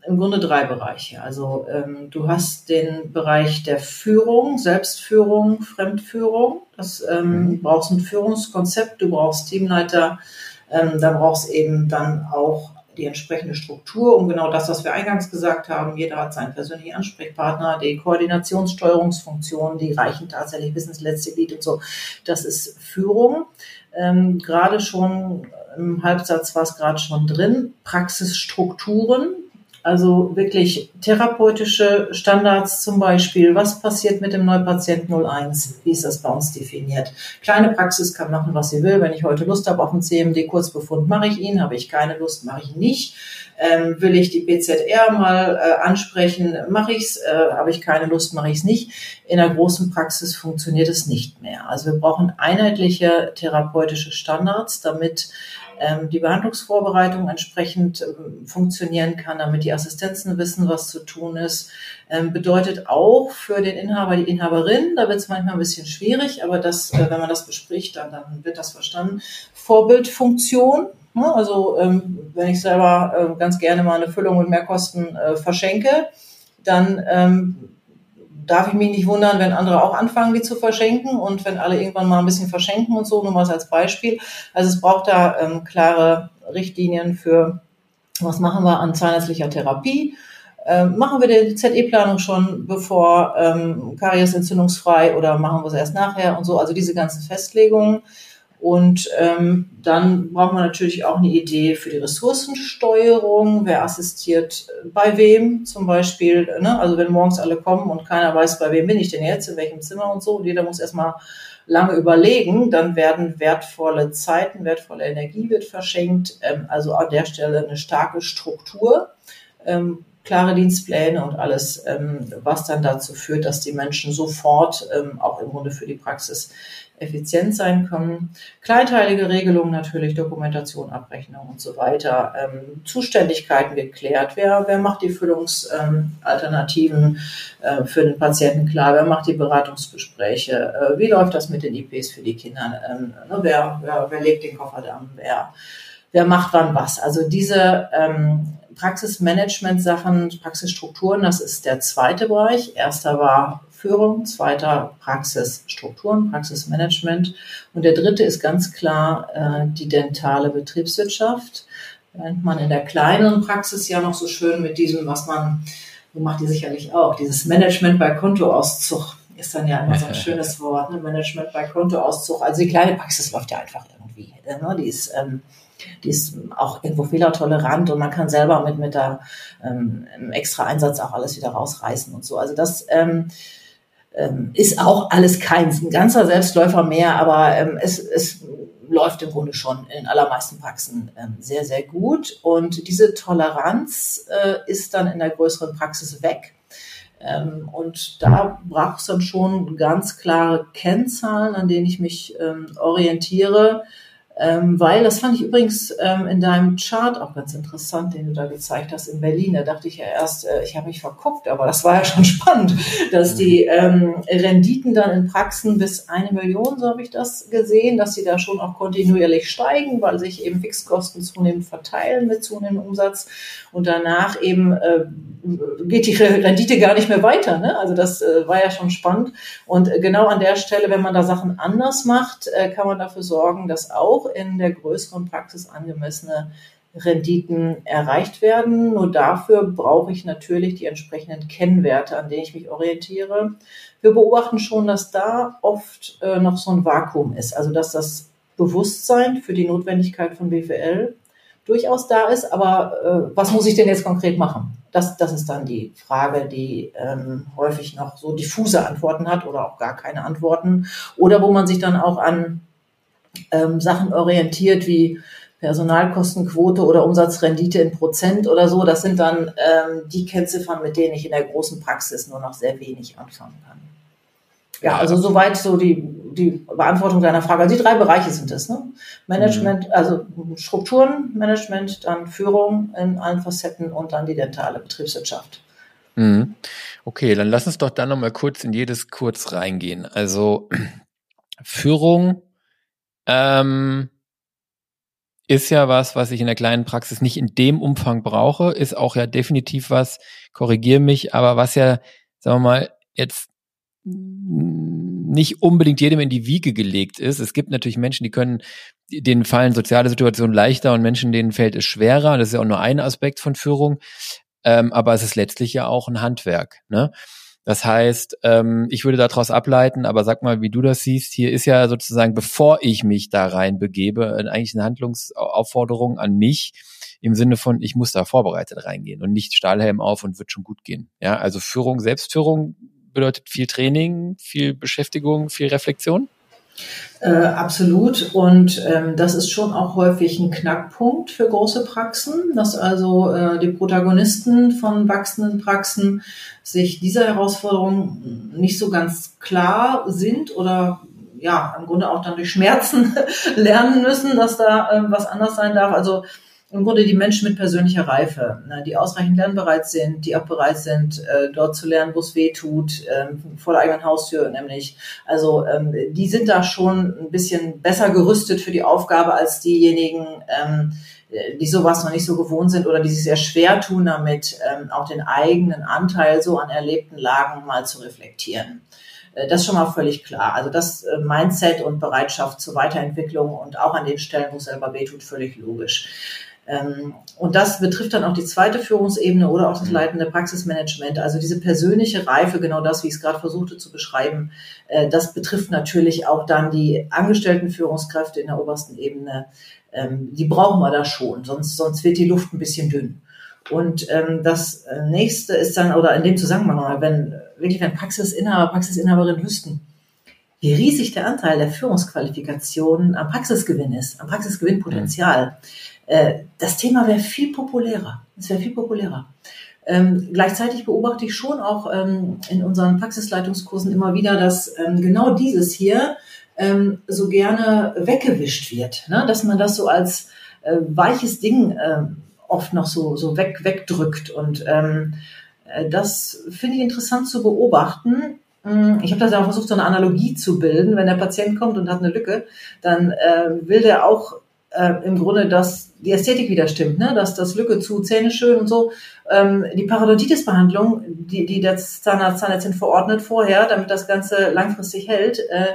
im Grunde drei Bereiche. Also ähm, du hast den Bereich der Führung, Selbstführung, Fremdführung. Das ähm, mhm. brauchst ein Führungskonzept, du brauchst Teamleiter, ähm, da brauchst eben dann auch die entsprechende Struktur, um genau das, was wir eingangs gesagt haben. Jeder hat seinen persönlichen Ansprechpartner, die Koordinationssteuerungsfunktionen, die reichen tatsächlich bis ins letzte Glied und so. Das ist Führung. Ähm, gerade schon im Halbsatz war es gerade schon drin. Praxisstrukturen, Also wirklich therapeutische Standards zum Beispiel. Was passiert mit dem Neupatient 01? Wie ist das bei uns definiert? Kleine Praxis kann machen, was sie will. Wenn ich heute Lust habe auf einen CMD-Kurzbefund, mache ich ihn. Habe ich keine Lust, mache ich nicht. Ähm, will ich die PZR mal äh, ansprechen, mache ich es. Äh, Habe ich keine Lust, mache ich es nicht. In der großen Praxis funktioniert es nicht mehr. Also wir brauchen einheitliche therapeutische Standards, damit die Behandlungsvorbereitung entsprechend ähm, funktionieren kann, damit die Assistenzen wissen, was zu tun ist. Ähm, bedeutet auch für den Inhaber, die Inhaberin, da wird es manchmal ein bisschen schwierig, aber das, äh, wenn man das bespricht, dann, dann wird das verstanden. Vorbildfunktion, ne? also ähm, wenn ich selber ganz gerne mal eine Füllung mit Mehrkosten äh, verschenke, dann ähm, darf ich mich nicht wundern, wenn andere auch anfangen, die zu verschenken und wenn alle irgendwann mal ein bisschen verschenken und so, nur mal als Beispiel. Also es braucht da ähm, klare Richtlinien für, was machen wir an zahnärztlicher Therapie. Ähm, machen wir die ZE-Planung schon bevor ähm, Karies entzündungsfrei oder machen wir es erst nachher und so. Also diese ganzen Festlegungen. Und ähm, dann braucht man natürlich auch eine Idee für die Ressourcensteuerung. Wer assistiert bei wem zum Beispiel? Ne? Also wenn morgens alle kommen und keiner weiß, bei wem bin ich denn jetzt, in welchem Zimmer und so. Und jeder muss erstmal lange überlegen, dann werden wertvolle Zeiten, wertvolle Energie wird verschenkt. Ähm, also an der Stelle eine starke Struktur. Ähm, klare Dienstpläne und alles, ähm, was dann dazu führt, dass die Menschen sofort ähm, auch im Grunde für die Praxis effizient sein können. Kleinteilige Regelungen natürlich, Dokumentation, Abrechnung und so weiter. Ähm, Zuständigkeiten geklärt. Wer, wer macht die Füllungsalternativen äh, für den Patienten klar? Wer macht die Beratungsgespräche? Äh, wie läuft das mit den IPs für die Kinder? Ähm, ne, wer, wer, wer legt den Kofferdamm? Wer, wer macht wann was? Also diese ähm, Praxismanagement-Sachen, Praxisstrukturen, das ist der zweite Bereich. Erster war Führung, zweiter Praxisstrukturen, Praxismanagement und der dritte ist ganz klar äh, die dentale Betriebswirtschaft. Während man in der kleineren Praxis ja noch so schön mit diesem, was man, so macht die sicherlich auch, dieses Management bei Kontoauszug ist dann ja immer so ein schönes Wort, ne? Management bei Kontoauszug. Also die kleine Praxis läuft ja einfach irgendwie. Ne? Die ist ähm, die ist auch irgendwo fehlertolerant und man kann selber mit, mit der ähm, extra Einsatz auch alles wieder rausreißen und so. Also das ähm, ähm, ist auch alles kein ein ganzer Selbstläufer mehr, aber ähm, es, es läuft im Grunde schon in allermeisten Praxen ähm, sehr, sehr gut. Und diese Toleranz äh, ist dann in der größeren Praxis weg. Ähm, und da braucht es dann schon ganz klare Kennzahlen, an denen ich mich ähm, orientiere ähm, weil, das fand ich übrigens ähm, in deinem Chart auch ganz interessant, den du da gezeigt hast in Berlin. Da dachte ich ja erst, äh, ich habe mich verguckt, aber das war ja schon spannend, dass die ähm, Renditen dann in Praxen bis eine Million, so habe ich das gesehen, dass sie da schon auch kontinuierlich steigen, weil sich eben Fixkosten zunehmend verteilen mit zunehmendem Umsatz und danach eben äh, geht die Rendite gar nicht mehr weiter. Ne? Also das äh, war ja schon spannend. Und äh, genau an der Stelle, wenn man da Sachen anders macht, äh, kann man dafür sorgen, dass auch in der größeren Praxis angemessene Renditen erreicht werden. Nur dafür brauche ich natürlich die entsprechenden Kennwerte, an denen ich mich orientiere. Wir beobachten schon, dass da oft äh, noch so ein Vakuum ist. Also dass das Bewusstsein für die Notwendigkeit von BWL durchaus da ist, aber äh, was muss ich denn jetzt konkret machen? Das, das ist dann die Frage, die ähm, häufig noch so diffuse Antworten hat oder auch gar keine Antworten. Oder wo man sich dann auch an ähm, Sachen orientiert wie Personalkostenquote oder Umsatzrendite in Prozent oder so. Das sind dann ähm, die Kennziffern, mit denen ich in der großen Praxis nur noch sehr wenig anfangen kann. Ja, also soweit so die, die Beantwortung deiner Frage. Also die drei Bereiche sind es. Ne? Management, mhm. also Strukturen, Management, dann Führung in allen Facetten und dann die dentale Betriebswirtschaft. Mhm. Okay, dann lass uns doch dann nochmal kurz in jedes kurz reingehen. Also Führung ähm, ist ja was, was ich in der kleinen Praxis nicht in dem Umfang brauche, ist auch ja definitiv was, korrigiere mich, aber was ja, sagen wir mal, jetzt nicht unbedingt jedem in die Wiege gelegt ist. Es gibt natürlich Menschen, die können, denen fallen soziale Situationen leichter und Menschen, denen fällt es schwerer. Das ist ja auch nur ein Aspekt von Führung. Ähm, aber es ist letztlich ja auch ein Handwerk. Ne? Das heißt, ähm, ich würde daraus ableiten, aber sag mal, wie du das siehst, hier ist ja sozusagen, bevor ich mich da rein begebe, eigentlich eine Handlungsaufforderung an mich im Sinne von, ich muss da vorbereitet reingehen und nicht Stahlhelm auf und wird schon gut gehen. Ja, also Führung, Selbstführung bedeutet viel Training, viel Beschäftigung, viel Reflexion. Äh, absolut. Und ähm, das ist schon auch häufig ein Knackpunkt für große Praxen, dass also äh, die Protagonisten von wachsenden Praxen sich dieser Herausforderung nicht so ganz klar sind oder ja, im Grunde auch dann durch Schmerzen lernen müssen, dass da äh, was anders sein darf. Also im Grunde die Menschen mit persönlicher Reife, ne, die ausreichend lernbereit sind, die auch bereit sind, äh, dort zu lernen, wo es weh tut, ähm, vor der eigenen Haustür nämlich. Also ähm, die sind da schon ein bisschen besser gerüstet für die Aufgabe als diejenigen, ähm, die sowas noch nicht so gewohnt sind oder die sich sehr schwer tun damit, auch den eigenen Anteil so an erlebten Lagen mal zu reflektieren. Äh, das ist schon mal völlig klar. Also das äh, Mindset und Bereitschaft zur Weiterentwicklung und auch an den Stellen, wo es selber wehtut, völlig logisch. Ähm, und das betrifft dann auch die zweite Führungsebene oder auch das mhm. leitende Praxismanagement. Also diese persönliche Reife, genau das, wie ich es gerade versuchte zu beschreiben, äh, das betrifft natürlich auch dann die angestellten Führungskräfte in der obersten Ebene. Ähm, die brauchen wir da schon, sonst, sonst wird die Luft ein bisschen dünn. Und ähm, das äh, nächste ist dann, oder in dem Zusammenhang, wenn wirklich wenn Praxisinhaber, Praxisinhaberinnen wüssten, wie riesig der Anteil der Führungsqualifikationen am Praxisgewinn ist, am Praxisgewinnpotenzial. Äh, das Thema wäre viel populärer. Es wäre viel populärer. Ähm, gleichzeitig beobachte ich schon auch ähm, in unseren Praxisleitungskursen immer wieder, dass ähm, genau dieses hier ähm, so gerne weggewischt wird, ne? dass man das so als äh, weiches Ding äh, oft noch so, so weg, wegdrückt. Und ähm, äh, das finde ich interessant zu beobachten. Hm, ich habe da versucht, so eine Analogie zu bilden. Wenn der Patient kommt und hat eine Lücke, dann äh, will der auch äh, im Grunde, dass die Ästhetik wieder stimmt, ne? dass das Lücke zu, Zähne schön und so. Ähm, die Parodontitis-Behandlung, die, die der Zahnarzt, Zahnärztin verordnet vorher, damit das Ganze langfristig hält, äh,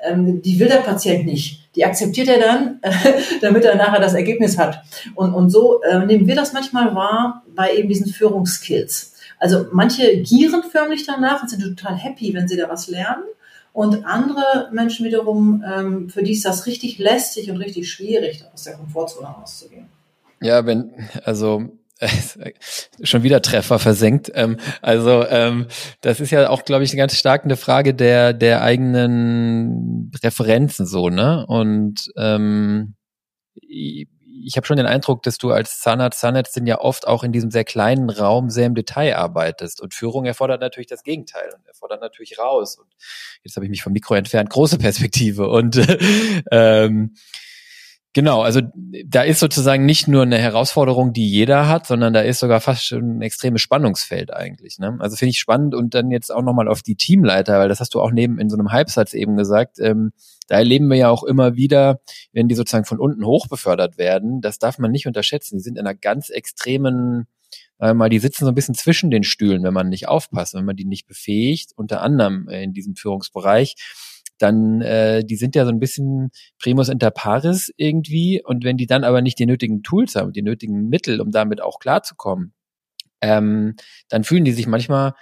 ähm, die will der Patient nicht. Die akzeptiert er dann, damit er nachher das Ergebnis hat. Und, und so äh, nehmen wir das manchmal wahr bei eben diesen Führungskills. Also manche gieren förmlich danach und sind total happy, wenn sie da was lernen. Und andere Menschen wiederum, ähm, für die ist das richtig lästig und richtig schwierig, aus der Komfortzone rauszugehen. Ja, wenn, also schon wieder Treffer versenkt. Ähm, also ähm, das ist ja auch, glaube ich, ganz stark eine Frage der der eigenen Referenzen so, ne? Und ähm, ich habe schon den Eindruck, dass du als Zahnarzt, Zahnärztin ja oft auch in diesem sehr kleinen Raum sehr im Detail arbeitest. Und Führung erfordert natürlich das Gegenteil und erfordert natürlich raus. Und jetzt habe ich mich vom Mikro entfernt, große Perspektive. Und ähm, Genau, also da ist sozusagen nicht nur eine Herausforderung, die jeder hat, sondern da ist sogar fast schon ein extremes Spannungsfeld eigentlich. Ne? Also finde ich spannend und dann jetzt auch nochmal auf die Teamleiter, weil das hast du auch neben in so einem Halbsatz eben gesagt. Ähm, da erleben wir ja auch immer wieder, wenn die sozusagen von unten hoch befördert werden, das darf man nicht unterschätzen. Die sind in einer ganz extremen äh, mal, die sitzen so ein bisschen zwischen den Stühlen, wenn man nicht aufpasst, wenn man die nicht befähigt, unter anderem in diesem Führungsbereich dann äh, die sind ja so ein bisschen primus inter pares irgendwie. Und wenn die dann aber nicht die nötigen Tools haben, die nötigen Mittel, um damit auch klarzukommen, ähm, dann fühlen die sich manchmal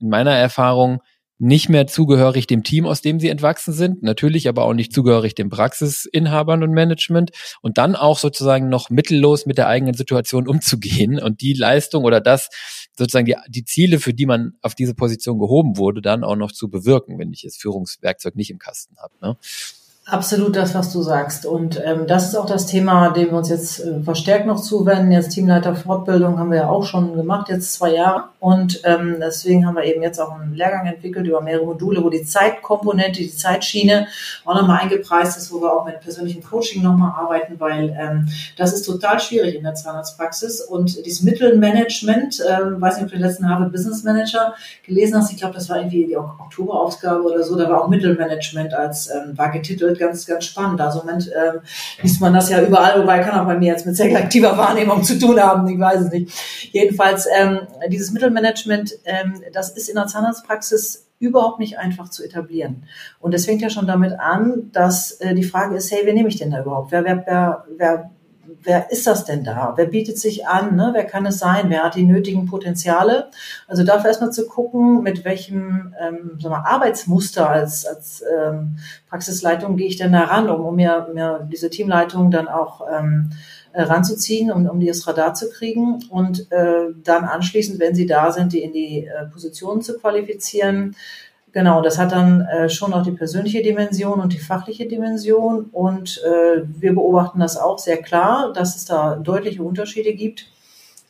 in meiner Erfahrung nicht mehr zugehörig dem Team, aus dem sie entwachsen sind, natürlich aber auch nicht zugehörig dem Praxisinhabern und Management und dann auch sozusagen noch mittellos mit der eigenen Situation umzugehen und die Leistung oder das sozusagen die, die Ziele, für die man auf diese Position gehoben wurde, dann auch noch zu bewirken, wenn ich das Führungswerkzeug nicht im Kasten habe. Ne? Absolut das, was du sagst. Und ähm, das ist auch das Thema, dem wir uns jetzt äh, verstärkt noch zuwenden. Jetzt Teamleiter Fortbildung haben wir ja auch schon gemacht, jetzt zwei Jahre. Und ähm, deswegen haben wir eben jetzt auch einen Lehrgang entwickelt über mehrere Module, wo die Zeitkomponente, die Zeitschiene auch nochmal eingepreist ist, wo wir auch mit persönlichem Coaching nochmal arbeiten, weil ähm, das ist total schwierig in der Zahnarztpraxis. Und dieses Mittelmanagement, ähm, weiß nicht, ob du den letzten Harvard Business Manager gelesen hast, ich glaube, das war irgendwie die Oktoberausgabe oder so, da war auch Mittelmanagement als ähm, war getitelt ganz, ganz spannend. Also Moment ähm, liest man das ja überall, wobei kann auch bei mir jetzt mit selektiver Wahrnehmung zu tun haben, ich weiß es nicht. Jedenfalls, ähm, dieses Mittelmanagement, ähm, das ist in der Zahnarztpraxis überhaupt nicht einfach zu etablieren. Und das fängt ja schon damit an, dass äh, die Frage ist, hey, wen nehme ich denn da überhaupt? Wer, wer, wer, wer wer ist das denn da? Wer bietet sich an? Ne? Wer kann es sein? Wer hat die nötigen Potenziale? Also dafür erstmal zu gucken, mit welchem ähm, wir, Arbeitsmuster als, als ähm, Praxisleitung gehe ich denn da ran, um, um mir, mir diese Teamleitung dann auch ähm, äh, ranzuziehen, um, um die das Radar zu kriegen und äh, dann anschließend, wenn sie da sind, die in die äh, Positionen zu qualifizieren. Genau, das hat dann äh, schon auch die persönliche Dimension und die fachliche Dimension. Und äh, wir beobachten das auch sehr klar, dass es da deutliche Unterschiede gibt.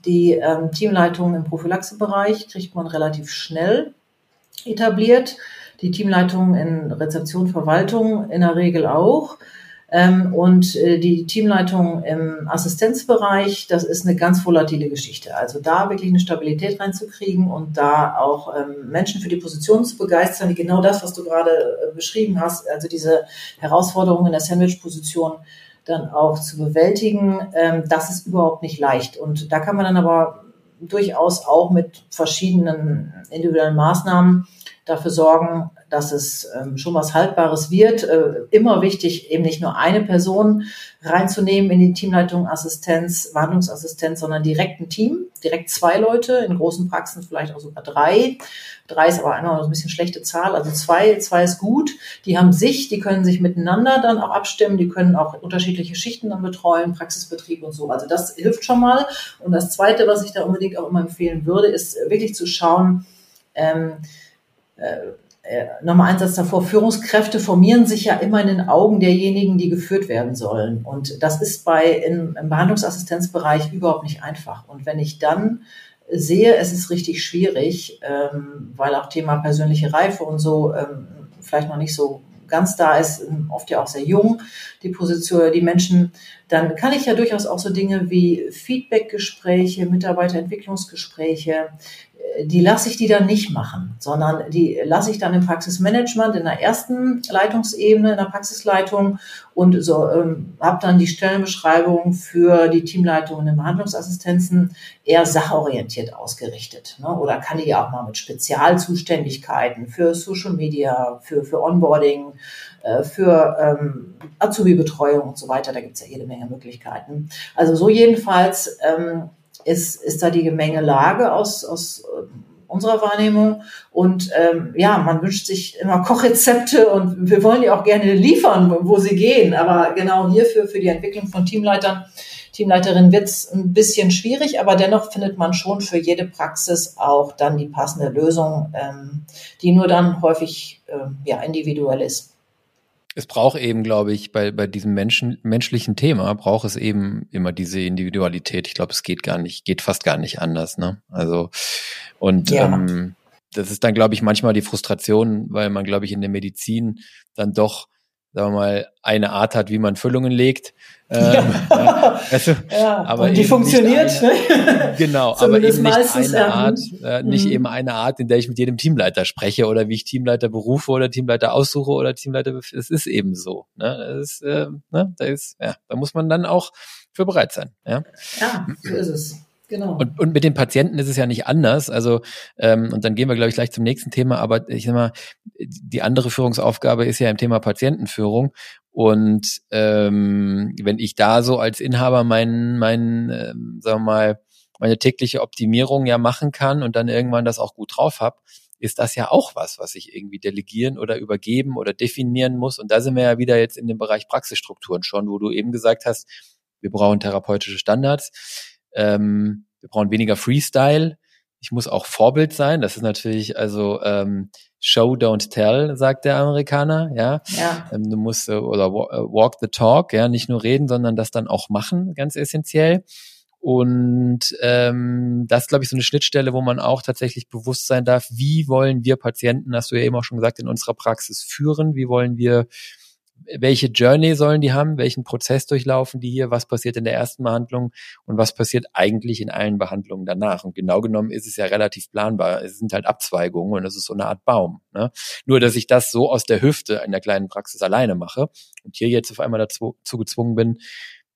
Die ähm, Teamleitung im Prophylaxebereich kriegt man relativ schnell etabliert. Die Teamleitung in Rezeption, Verwaltung in der Regel auch. Ähm, und äh, die Teamleitung im Assistenzbereich, das ist eine ganz volatile Geschichte. Also da wirklich eine Stabilität reinzukriegen und da auch ähm, Menschen für die Position zu begeistern, die genau das, was du gerade äh, beschrieben hast, also diese Herausforderungen in der Sandwich-Position dann auch zu bewältigen, ähm, das ist überhaupt nicht leicht. Und da kann man dann aber durchaus auch mit verschiedenen individuellen Maßnahmen dafür sorgen, dass es ähm, schon was Haltbares wird. Äh, immer wichtig, eben nicht nur eine Person reinzunehmen in die Teamleitung, Assistenz, Wandlungsassistenz, sondern direkt ein Team, direkt zwei Leute, in großen Praxen vielleicht auch sogar drei. Drei ist aber einmal ein bisschen schlechte Zahl, also zwei, zwei ist gut. Die haben sich, die können sich miteinander dann auch abstimmen, die können auch unterschiedliche Schichten dann betreuen, Praxisbetrieb und so. Also das hilft schon mal. Und das Zweite, was ich da unbedingt auch immer empfehlen würde, ist wirklich zu schauen, ähm, äh, äh, nochmal ein Satz davor, Führungskräfte formieren sich ja immer in den Augen derjenigen, die geführt werden sollen. Und das ist bei im, im Behandlungsassistenzbereich überhaupt nicht einfach. Und wenn ich dann sehe, es ist richtig schwierig, ähm, weil auch Thema persönliche Reife und so ähm, vielleicht noch nicht so ganz da ist, oft ja auch sehr jung, die Position, die Menschen, dann kann ich ja durchaus auch so Dinge wie Feedbackgespräche, Mitarbeiterentwicklungsgespräche, die lasse ich die dann nicht machen, sondern die lasse ich dann im Praxismanagement in der ersten Leitungsebene, in der Praxisleitung und so ähm, habe dann die Stellenbeschreibung für die Teamleitung und den Behandlungsassistenzen eher sachorientiert ausgerichtet. Ne? Oder kann die ja auch mal mit Spezialzuständigkeiten für Social Media, für, für Onboarding, äh, für ähm, Azubi-Betreuung und so weiter, da gibt es ja jede Menge Möglichkeiten. Also so jedenfalls ähm, ist, ist da die Gemengelage aus, aus äh, unserer Wahrnehmung. Und ähm, ja, man wünscht sich immer Kochrezepte und wir wollen die auch gerne liefern, wo sie gehen. Aber genau hierfür, für die Entwicklung von Teamleitern, Teamleiterin wird's ein bisschen schwierig, aber dennoch findet man schon für jede Praxis auch dann die passende Lösung, ähm, die nur dann häufig äh, ja, individuell ist es braucht eben, glaube ich, bei, bei diesem Menschen, menschlichen Thema braucht es eben immer diese Individualität. Ich glaube, es geht gar nicht, geht fast gar nicht anders. Ne? Also und ja. ähm, das ist dann, glaube ich, manchmal die Frustration, weil man, glaube ich, in der Medizin dann doch sagen wir mal, eine Art hat, wie man Füllungen legt. Ähm, ja. Also, ja, aber und die funktioniert. Eine, ne? Genau, aber eben nicht eine Art, äh, nicht mhm. eben eine Art, in der ich mit jedem Teamleiter spreche oder wie ich Teamleiter berufe oder Teamleiter aussuche oder Teamleiter. Es ist eben so. Ne? Das ist, äh, ne? da ist, ja, da muss man dann auch für bereit sein. Ja, ja so ist es. Genau. Und, und mit den Patienten ist es ja nicht anders. Also, ähm, und dann gehen wir, glaube ich, gleich zum nächsten Thema. Aber ich sag mal, die andere Führungsaufgabe ist ja im Thema Patientenführung. Und ähm, wenn ich da so als Inhaber meinen, meinen, ähm, sagen wir mal, meine tägliche Optimierung ja machen kann und dann irgendwann das auch gut drauf habe, ist das ja auch was, was ich irgendwie delegieren oder übergeben oder definieren muss. Und da sind wir ja wieder jetzt in dem Bereich Praxisstrukturen schon, wo du eben gesagt hast, wir brauchen therapeutische Standards ähm, wir brauchen weniger Freestyle. Ich muss auch Vorbild sein. Das ist natürlich also ähm, Show, don't tell, sagt der Amerikaner. Ja, ja. Ähm, du musst äh, oder äh, walk the talk. Ja, nicht nur reden, sondern das dann auch machen, ganz essentiell. Und ähm, das ist, glaube ich, so eine Schnittstelle, wo man auch tatsächlich bewusst sein darf, wie wollen wir Patienten, hast du ja eben auch schon gesagt, in unserer Praxis führen, wie wollen wir welche Journey sollen die haben, welchen Prozess durchlaufen die hier, was passiert in der ersten Behandlung und was passiert eigentlich in allen Behandlungen danach. Und genau genommen ist es ja relativ planbar. Es sind halt Abzweigungen und es ist so eine Art Baum. Ne? Nur, dass ich das so aus der Hüfte in der kleinen Praxis alleine mache und hier jetzt auf einmal dazu, dazu gezwungen bin,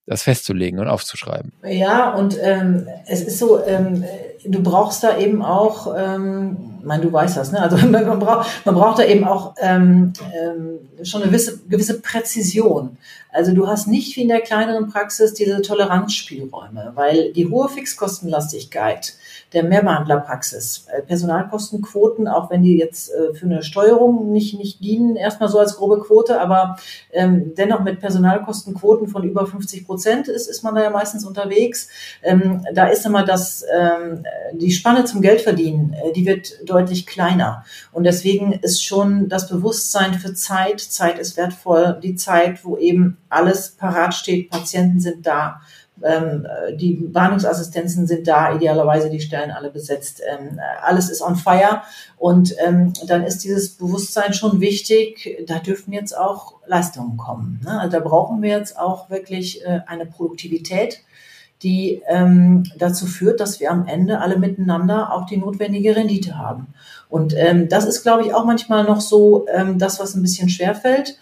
das festzulegen und aufzuschreiben. Ja, und ähm, es ist so, ähm, du brauchst da eben auch, ähm, ich meine, du weißt das, ne? Also man braucht, man braucht da eben auch ähm, ähm, schon eine gewisse, gewisse Präzision. Also du hast nicht wie in der kleineren Praxis diese Toleranzspielräume, weil die hohe Fixkostenlastigkeit der Mehrbehandlerpraxis, äh, Personalkostenquoten, auch wenn die jetzt äh, für eine Steuerung nicht, nicht dienen, erstmal so als grobe Quote, aber ähm, dennoch mit Personalkostenquoten von über 50 Prozent ist, ist man da ja meistens unterwegs. Ähm, da ist immer das, ähm, die Spanne zum Geldverdienen, äh, die wird deutlich kleiner. Und deswegen ist schon das Bewusstsein für Zeit, Zeit ist wertvoll, die Zeit, wo eben alles parat steht, Patienten sind da, ähm, die Behandlungsassistenzen sind da, idealerweise die Stellen alle besetzt. Ähm, alles ist on fire. Und ähm, dann ist dieses Bewusstsein schon wichtig. Da dürfen jetzt auch Leistungen kommen. Ne? Also da brauchen wir jetzt auch wirklich äh, eine Produktivität, die ähm, dazu führt, dass wir am Ende alle miteinander auch die notwendige Rendite haben. Und ähm, das ist, glaube ich, auch manchmal noch so ähm, das, was ein bisschen schwerfällt.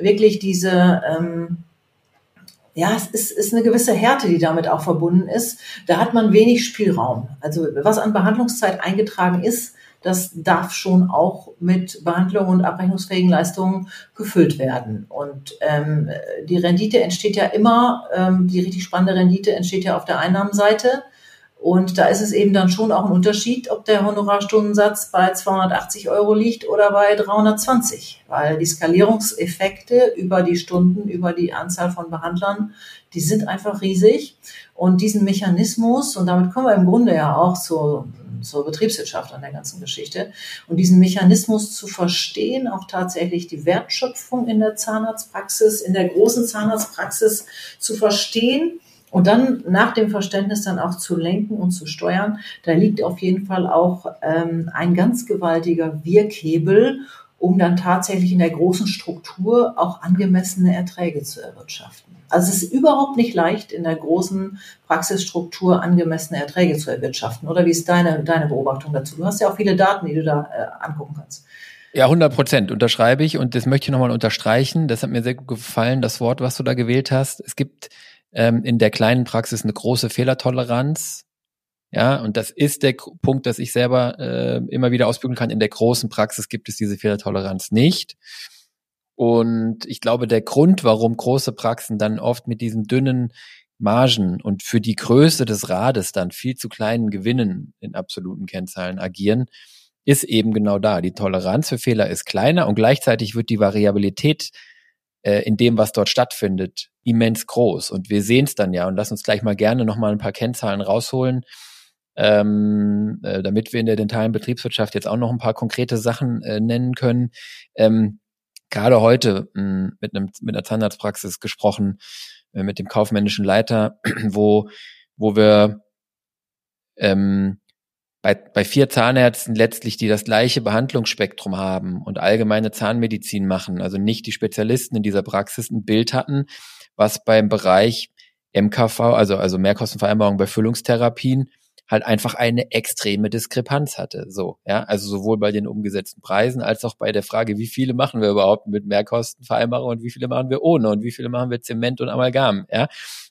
Wirklich diese ähm, ja, es ist, ist eine gewisse Härte, die damit auch verbunden ist. Da hat man wenig Spielraum. Also was an Behandlungszeit eingetragen ist, das darf schon auch mit Behandlung und abrechnungsfähigen Leistungen gefüllt werden. Und ähm, die Rendite entsteht ja immer, ähm, die richtig spannende Rendite entsteht ja auf der Einnahmenseite. Und da ist es eben dann schon auch ein Unterschied, ob der Honorarstundensatz bei 280 Euro liegt oder bei 320, weil die Skalierungseffekte über die Stunden, über die Anzahl von Behandlern, die sind einfach riesig. Und diesen Mechanismus, und damit kommen wir im Grunde ja auch zur, zur Betriebswirtschaft an der ganzen Geschichte, und diesen Mechanismus zu verstehen, auch tatsächlich die Wertschöpfung in der Zahnarztpraxis, in der großen Zahnarztpraxis zu verstehen, und dann nach dem Verständnis dann auch zu lenken und zu steuern, da liegt auf jeden Fall auch ähm, ein ganz gewaltiger Wirkhebel, um dann tatsächlich in der großen Struktur auch angemessene Erträge zu erwirtschaften. Also es ist überhaupt nicht leicht, in der großen Praxisstruktur angemessene Erträge zu erwirtschaften. Oder wie ist deine, deine Beobachtung dazu? Du hast ja auch viele Daten, die du da äh, angucken kannst. Ja, 100 Prozent unterschreibe ich und das möchte ich nochmal unterstreichen. Das hat mir sehr gut gefallen, das Wort, was du da gewählt hast. Es gibt ähm, in der kleinen Praxis eine große Fehlertoleranz. Ja, und das ist der Punkt, dass ich selber äh, immer wieder ausbügeln kann. In der großen Praxis gibt es diese Fehlertoleranz nicht. Und ich glaube, der Grund, warum große Praxen dann oft mit diesen dünnen Margen und für die Größe des Rades dann viel zu kleinen Gewinnen in absoluten Kennzahlen agieren, ist eben genau da. Die Toleranz für Fehler ist kleiner und gleichzeitig wird die Variabilität äh, in dem, was dort stattfindet, immens groß. Und wir sehen es dann ja und lass uns gleich mal gerne nochmal ein paar Kennzahlen rausholen, ähm, äh, damit wir in der dentalen Betriebswirtschaft jetzt auch noch ein paar konkrete Sachen äh, nennen können. Ähm, Gerade heute mh, hm, mit, einem, mit einer Zahnarztpraxis gesprochen, äh, mit dem kaufmännischen Leiter, wo, wo wir ähm, bei, bei vier Zahnärzten letztlich, die das gleiche Behandlungsspektrum haben und allgemeine Zahnmedizin machen, also nicht die Spezialisten in dieser Praxis, ein Bild hatten, was beim Bereich MKV, also, also Mehrkostenvereinbarung bei Füllungstherapien, halt einfach eine extreme Diskrepanz hatte. So, ja, also sowohl bei den umgesetzten Preisen als auch bei der Frage, wie viele machen wir überhaupt mit Mehrkostenvereinbarung und wie viele machen wir ohne und wie viele machen wir Zement und Amalgam, ja.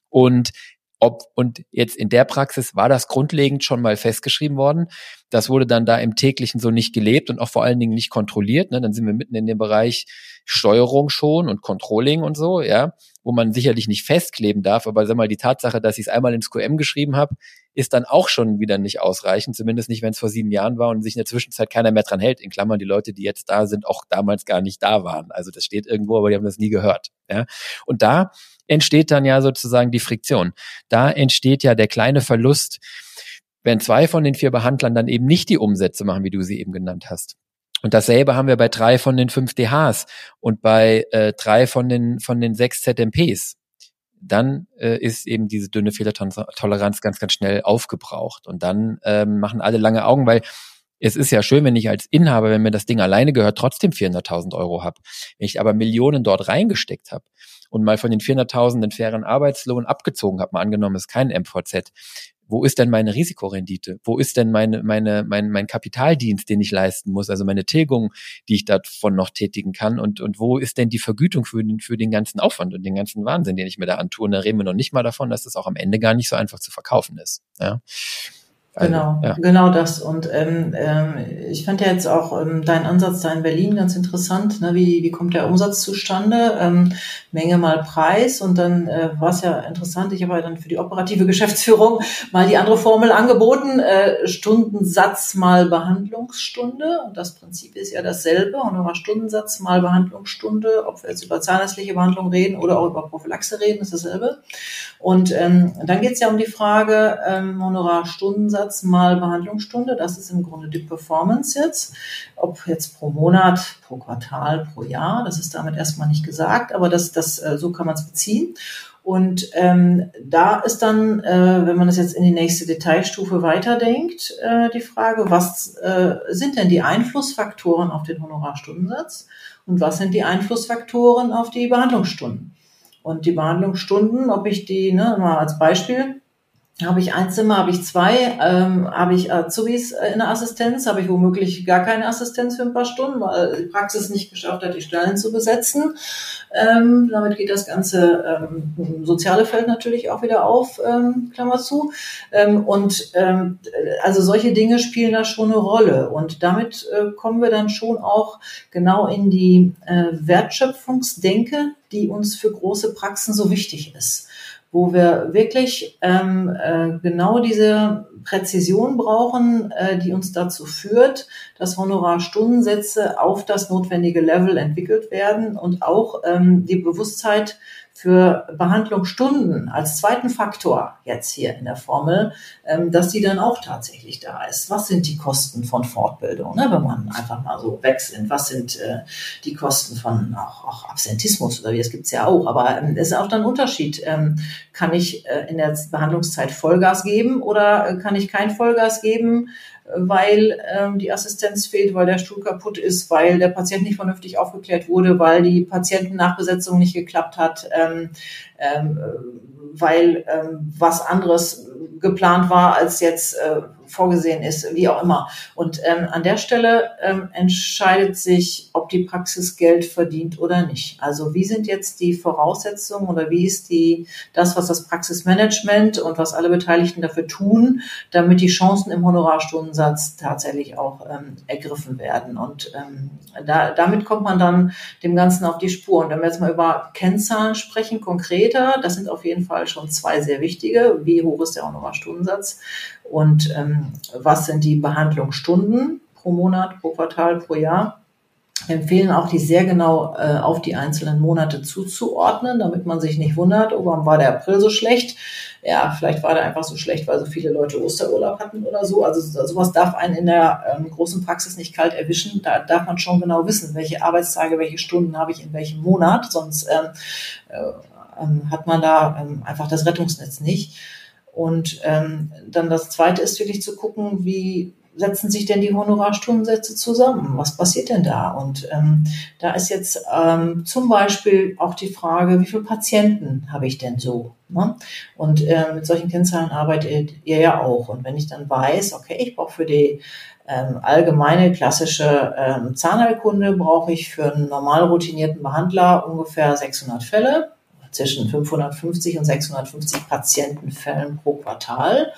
Und ob, und jetzt in der Praxis war das grundlegend schon mal festgeschrieben worden. Das wurde dann da im täglichen so nicht gelebt und auch vor allen Dingen nicht kontrolliert. Ne? Dann sind wir mitten in dem Bereich Steuerung schon und Controlling und so, ja, wo man sicherlich nicht festkleben darf. Aber sag mal, die Tatsache, dass ich es einmal ins QM geschrieben habe, ist dann auch schon wieder nicht ausreichend. Zumindest nicht, wenn es vor sieben Jahren war und sich in der Zwischenzeit keiner mehr dran hält. In Klammern, die Leute, die jetzt da sind, auch damals gar nicht da waren. Also das steht irgendwo, aber die haben das nie gehört. Ja? Und da entsteht dann ja sozusagen die Friktion. Da entsteht ja der kleine Verlust, wenn zwei von den vier Behandlern dann eben nicht die Umsätze machen, wie du sie eben genannt hast. Und dasselbe haben wir bei drei von den fünf DHs und bei äh, drei von den von den sechs ZMPs. Dann äh, ist eben diese dünne Fehlertoleranz ganz, ganz schnell aufgebraucht. Und dann ähm, machen alle lange Augen, weil es ist ja schön, wenn ich als Inhaber, wenn mir das Ding alleine gehört, trotzdem 400.000 Euro habe. Wenn ich aber Millionen dort reingesteckt habe, und mal von den 400.000 den fairen Arbeitslohn abgezogen habe, mal angenommen, es ist kein MVZ, wo ist denn meine Risikorendite? Wo ist denn meine, meine, mein, mein Kapitaldienst, den ich leisten muss? Also meine Tilgung, die ich davon noch tätigen kann? Und, und wo ist denn die Vergütung für den, für den ganzen Aufwand und den ganzen Wahnsinn, den ich mir da antue? Und da reden wir noch nicht mal davon, dass das auch am Ende gar nicht so einfach zu verkaufen ist. Ja. Also, genau, ja. genau das. Und ähm, ähm, ich fand ja jetzt auch ähm, deinen Ansatz da in Berlin ganz interessant. Ne? Wie, wie kommt der Umsatz zustande? Ähm, Menge mal Preis. Und dann äh, war es ja interessant. Ich habe ja dann für die operative Geschäftsführung mal die andere Formel angeboten. Äh, Stundensatz mal Behandlungsstunde. Und das Prinzip ist ja dasselbe. Und nochmal Stundensatz mal Behandlungsstunde. Ob wir jetzt über zahnärztliche Behandlung reden oder auch über Prophylaxe reden, ist dasselbe. Und ähm, dann geht es ja um die Frage, ähm, Honorar-Stundensatz mal Behandlungsstunde, das ist im Grunde die Performance jetzt. Ob jetzt pro Monat, pro Quartal, pro Jahr, das ist damit erstmal nicht gesagt, aber das, das, äh, so kann man es beziehen. Und ähm, da ist dann, äh, wenn man das jetzt in die nächste Detailstufe weiterdenkt, äh, die Frage, was äh, sind denn die Einflussfaktoren auf den Honorarstundensatz und was sind die Einflussfaktoren auf die Behandlungsstunden? Und die Behandlungsstunden, ob ich die, ne, mal als Beispiel, habe ich ein Zimmer, habe ich zwei, ähm, habe ich Azubis äh, in der Assistenz, habe ich womöglich gar keine Assistenz für ein paar Stunden, weil die Praxis nicht geschafft hat, die Stellen zu besetzen. Ähm, damit geht das ganze ähm, soziale Feld natürlich auch wieder auf, ähm, Klammer zu. Ähm, und ähm, also solche Dinge spielen da schon eine Rolle. Und damit äh, kommen wir dann schon auch genau in die äh, Wertschöpfungsdenke, die uns für große Praxen so wichtig ist wo wir wirklich ähm, äh, genau diese Präzision brauchen, äh, die uns dazu führt, dass Honorarstundensätze auf das notwendige Level entwickelt werden und auch ähm, die Bewusstheit für Behandlungsstunden als zweiten Faktor jetzt hier in der Formel, ähm, dass die dann auch tatsächlich da ist. Was sind die Kosten von Fortbildung, ne, wenn man einfach mal so sind? Was sind äh, die Kosten von auch, auch Absentismus oder wie, das gibt's ja auch. Aber ähm, es ist auch dann ein Unterschied. Ähm, kann ich äh, in der Behandlungszeit Vollgas geben oder äh, kann ich kein Vollgas geben? Weil ähm, die Assistenz fehlt, weil der Stuhl kaputt ist, weil der Patient nicht vernünftig aufgeklärt wurde, weil die Patientennachbesetzung nicht geklappt hat, ähm, ähm, weil ähm, was anderes geplant war, als jetzt äh, vorgesehen ist, wie auch immer. Und ähm, an der Stelle ähm, entscheidet sich, ob die Praxis Geld verdient oder nicht. Also wie sind jetzt die Voraussetzungen oder wie ist die das, was das Praxismanagement und was alle Beteiligten dafür tun, damit die Chancen im Honorarstundensatz tatsächlich auch ähm, ergriffen werden. Und ähm, da, damit kommt man dann dem Ganzen auf die Spur. Und wenn wir jetzt mal über Kennzahlen sprechen, konkreter, das sind auf jeden Fall schon zwei sehr wichtige. Wie hoch ist der Honorarstundensatz? Und ähm, was sind die Behandlungsstunden pro Monat, pro Quartal, pro Jahr? Wir empfehlen auch, die sehr genau äh, auf die einzelnen Monate zuzuordnen, damit man sich nicht wundert, oh, warum war der April so schlecht? Ja, vielleicht war der einfach so schlecht, weil so viele Leute Osterurlaub hatten oder so. Also sowas darf einen in der ähm, großen Praxis nicht kalt erwischen. Da darf man schon genau wissen, welche Arbeitstage, welche Stunden habe ich in welchem Monat. Sonst ähm, äh, hat man da ähm, einfach das Rettungsnetz nicht. Und ähm, dann das Zweite ist wirklich zu gucken, wie setzen sich denn die Honorarstundensätze zusammen? Was passiert denn da? Und ähm, da ist jetzt ähm, zum Beispiel auch die Frage, wie viele Patienten habe ich denn so? Ne? Und äh, mit solchen Kennzahlen arbeitet ihr ja auch. Und wenn ich dann weiß, okay, ich brauche für die ähm, allgemeine klassische ähm, Zahnheilkunde, brauche ich für einen normal routinierten Behandler ungefähr 600 Fälle zwischen 550 und 650 Patientenfällen pro Quartal.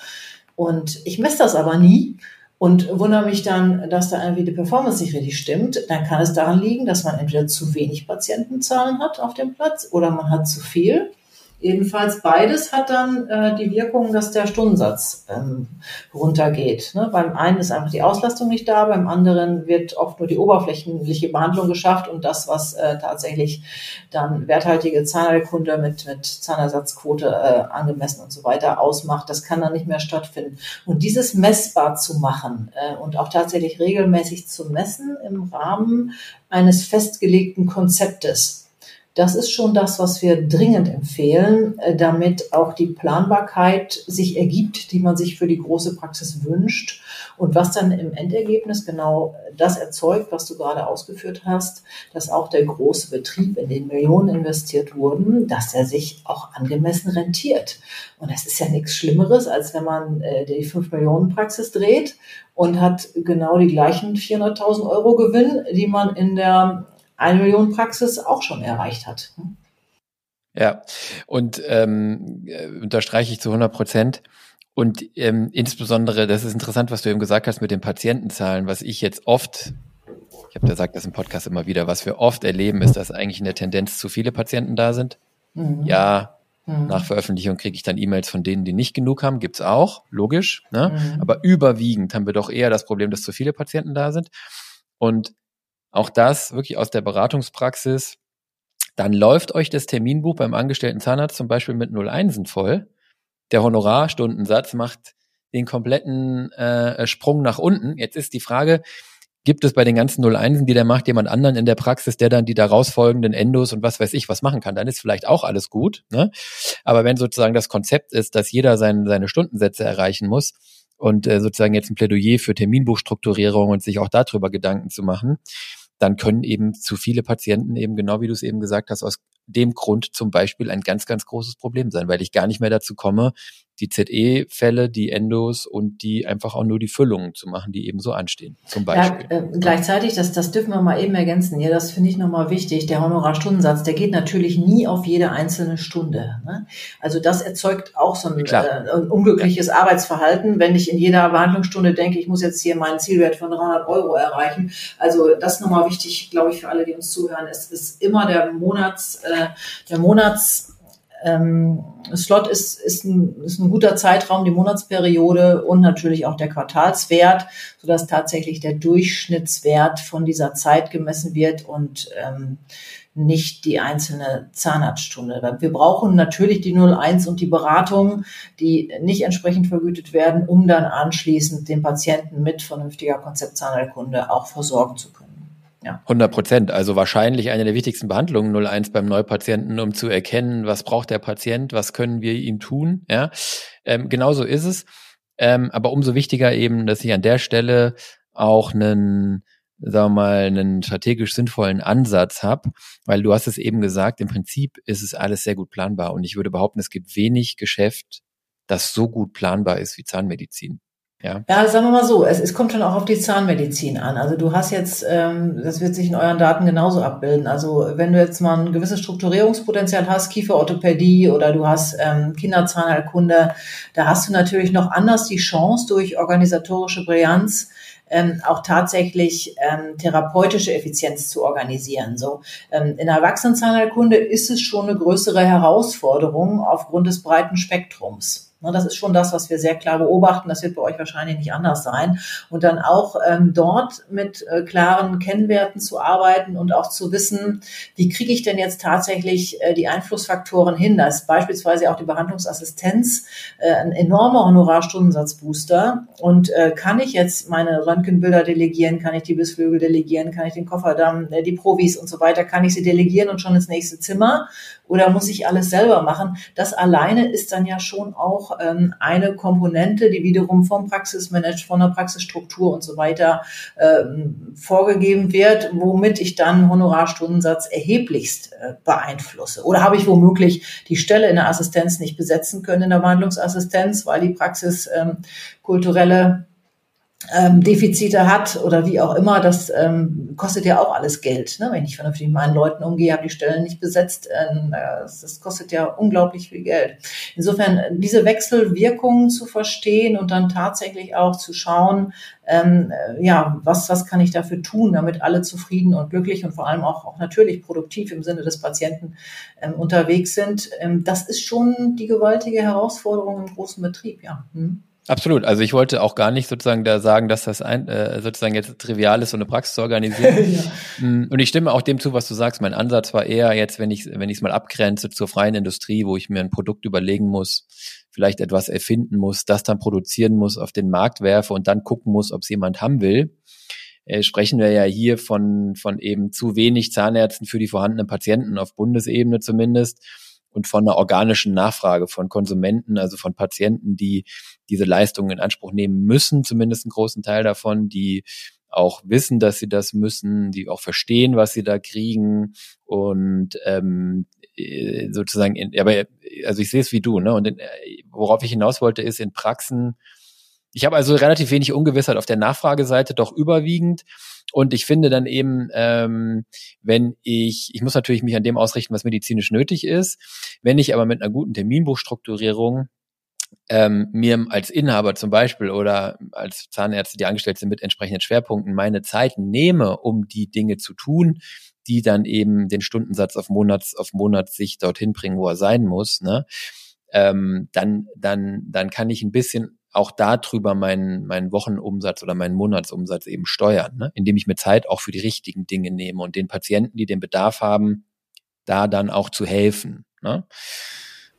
Und ich messe das aber nie und wundere mich dann, dass da irgendwie die Performance nicht richtig stimmt. Dann kann es daran liegen, dass man entweder zu wenig Patientenzahlen hat auf dem Platz oder man hat zu viel. Jedenfalls beides hat dann äh, die Wirkung, dass der Stundensatz ähm, runtergeht. Ne? Beim einen ist einfach die Auslastung nicht da, beim anderen wird oft nur die oberflächliche Behandlung geschafft und das, was äh, tatsächlich dann werthaltige Zahnheilkunde mit, mit Zahnersatzquote äh, angemessen und so weiter ausmacht, das kann dann nicht mehr stattfinden. Und dieses messbar zu machen äh, und auch tatsächlich regelmäßig zu messen im Rahmen eines festgelegten Konzeptes, das ist schon das, was wir dringend empfehlen, äh, damit auch die Planbarkeit sich ergibt, die man sich für die große Praxis wünscht und was dann im Endergebnis genau das erzeugt, was du gerade ausgeführt hast, dass auch der große Betrieb, in den Millionen investiert wurden, dass er sich auch angemessen rentiert. Und das ist ja nichts Schlimmeres, als wenn man äh, die 5 Millionen Praxis dreht und hat genau die gleichen 400.000 Euro Gewinn, die man in der eine Million Praxis auch schon erreicht hat. Ja, und ähm, äh, unterstreiche ich zu 100 Prozent. Und ähm, insbesondere, das ist interessant, was du eben gesagt hast mit den Patientenzahlen, was ich jetzt oft, ich habe gesagt das im Podcast immer wieder, was wir oft erleben, ist, dass eigentlich in der Tendenz zu viele Patienten da sind. Mhm. Ja, mhm. nach Veröffentlichung kriege ich dann E-Mails von denen, die nicht genug haben, gibt's auch, logisch. Ne? Mhm. Aber überwiegend haben wir doch eher das Problem, dass zu viele Patienten da sind. Und auch das wirklich aus der Beratungspraxis, dann läuft euch das Terminbuch beim angestellten Zahnarzt zum Beispiel mit 01 voll der Honorarstundensatz macht den kompletten äh, Sprung nach unten. Jetzt ist die Frage, gibt es bei den ganzen 01 die der macht, jemand anderen in der Praxis, der dann die daraus folgenden Endos und was weiß ich was machen kann, dann ist vielleicht auch alles gut. Ne? Aber wenn sozusagen das Konzept ist, dass jeder sein, seine Stundensätze erreichen muss und äh, sozusagen jetzt ein Plädoyer für Terminbuchstrukturierung und sich auch darüber Gedanken zu machen, dann können eben zu viele Patienten eben genau wie du es eben gesagt hast, aus dem Grund zum Beispiel ein ganz, ganz großes Problem sein, weil ich gar nicht mehr dazu komme, die ZE-Fälle, die Endos und die einfach auch nur die Füllungen zu machen, die eben so anstehen, zum Beispiel. Ja, äh, gleichzeitig, das, das dürfen wir mal eben ergänzen, ja, das finde ich nochmal wichtig, der Honorarstundensatz, der geht natürlich nie auf jede einzelne Stunde. Ne? Also das erzeugt auch so ein, äh, ein unglückliches ja. Arbeitsverhalten, wenn ich in jeder Behandlungsstunde denke, ich muss jetzt hier meinen Zielwert von 300 Euro erreichen. Also das nochmal wichtig, glaube ich, für alle, die uns zuhören, es ist immer der Monats, äh, der Monats ähm, Slot ist, ist, ein, ist ein guter Zeitraum, die Monatsperiode und natürlich auch der Quartalswert, sodass tatsächlich der Durchschnittswert von dieser Zeit gemessen wird und ähm, nicht die einzelne Zahnarztstunde. Wir brauchen natürlich die 01 und die Beratung, die nicht entsprechend vergütet werden, um dann anschließend den Patienten mit vernünftiger Konzeptzahnheilkunde auch versorgen zu können. Ja. 100 Prozent. Also wahrscheinlich eine der wichtigsten Behandlungen 01 beim Neupatienten, um zu erkennen, was braucht der Patient, was können wir ihm tun. Ja, ähm, genau so ist es. Ähm, aber umso wichtiger eben, dass ich an der Stelle auch einen sagen wir mal, einen strategisch sinnvollen Ansatz habe, weil du hast es eben gesagt, im Prinzip ist es alles sehr gut planbar und ich würde behaupten, es gibt wenig Geschäft, das so gut planbar ist wie Zahnmedizin. Ja. ja, sagen wir mal so, es, es kommt schon auch auf die Zahnmedizin an. Also du hast jetzt, ähm, das wird sich in euren Daten genauso abbilden. Also wenn du jetzt mal ein gewisses Strukturierungspotenzial hast, Kieferorthopädie oder du hast ähm, Kinderzahnheilkunde, da hast du natürlich noch anders die Chance durch organisatorische Brillanz ähm, auch tatsächlich ähm, therapeutische Effizienz zu organisieren. So ähm, in der Erwachsenenzahnheilkunde ist es schon eine größere Herausforderung aufgrund des breiten Spektrums. Ne, das ist schon das, was wir sehr klar beobachten. Das wird bei euch wahrscheinlich nicht anders sein. Und dann auch ähm, dort mit äh, klaren Kennwerten zu arbeiten und auch zu wissen, wie kriege ich denn jetzt tatsächlich äh, die Einflussfaktoren hin. Da ist beispielsweise auch die Behandlungsassistenz äh, ein enormer Honorarstundensatzbooster. Und äh, kann ich jetzt meine Röntgenbilder delegieren, kann ich die Bissflügel delegieren, kann ich den Kofferdamm, äh, die Provis und so weiter, kann ich sie delegieren und schon ins nächste Zimmer? Oder muss ich alles selber machen? Das alleine ist dann ja schon auch ähm, eine Komponente, die wiederum vom Praxismanagement, von der Praxisstruktur und so weiter ähm, vorgegeben wird, womit ich dann Honorarstundensatz erheblichst äh, beeinflusse. Oder habe ich womöglich die Stelle in der Assistenz nicht besetzen können, in der Behandlungsassistenz, weil die Praxis ähm, kulturelle ähm, Defizite hat oder wie auch immer, das ähm, kostet ja auch alles Geld. Ne? Wenn ich vernünftig mit meinen Leuten umgehe, habe die Stellen nicht besetzt, äh, das, das, kostet ja unglaublich viel Geld. Insofern diese Wechselwirkungen zu verstehen und dann tatsächlich auch zu schauen, ähm, ja, was, was kann ich dafür tun, damit alle zufrieden und glücklich und vor allem auch, auch natürlich produktiv im Sinne des Patienten ähm, unterwegs sind, ähm, das ist schon die gewaltige Herausforderung im großen Betrieb, ja. Hm. Absolut. Also ich wollte auch gar nicht sozusagen da sagen, dass das ein, äh, sozusagen jetzt trivial ist, so eine Praxis zu organisieren. ja. Mm, und ich stimme auch dem zu, was du sagst. Mein Ansatz war eher jetzt, wenn ich wenn ich es mal abgrenze zur freien Industrie, wo ich mir ein Produkt überlegen muss, vielleicht etwas erfinden muss, das dann produzieren muss, auf den Markt werfe und dann gucken muss, ob es jemand haben will. Äh, sprechen wir ja hier von von eben zu wenig Zahnärzten für die vorhandenen Patienten auf Bundesebene zumindest und von einer organischen Nachfrage von Konsumenten, also von Patienten, die diese Leistungen in Anspruch nehmen müssen, zumindest einen großen Teil davon, die auch wissen, dass sie das müssen, die auch verstehen, was sie da kriegen und ähm, äh, sozusagen, in, aber also ich sehe es wie du, ne? Und in, äh, worauf ich hinaus wollte, ist in Praxen. Ich habe also relativ wenig Ungewissheit auf der Nachfrageseite, doch überwiegend. Und ich finde dann eben, ähm, wenn ich, ich muss natürlich mich an dem ausrichten, was medizinisch nötig ist. Wenn ich aber mit einer guten Terminbuchstrukturierung ähm, mir als Inhaber zum Beispiel oder als Zahnärzte, die angestellt sind mit entsprechenden Schwerpunkten, meine Zeit nehme, um die Dinge zu tun, die dann eben den Stundensatz auf Monats auf Monatssicht dorthin bringen, wo er sein muss, ne? Ähm, dann dann dann kann ich ein bisschen auch darüber meinen meinen Wochenumsatz oder meinen Monatsumsatz eben steuern, ne? indem ich mir Zeit auch für die richtigen Dinge nehme und den Patienten, die den Bedarf haben, da dann auch zu helfen. Ne?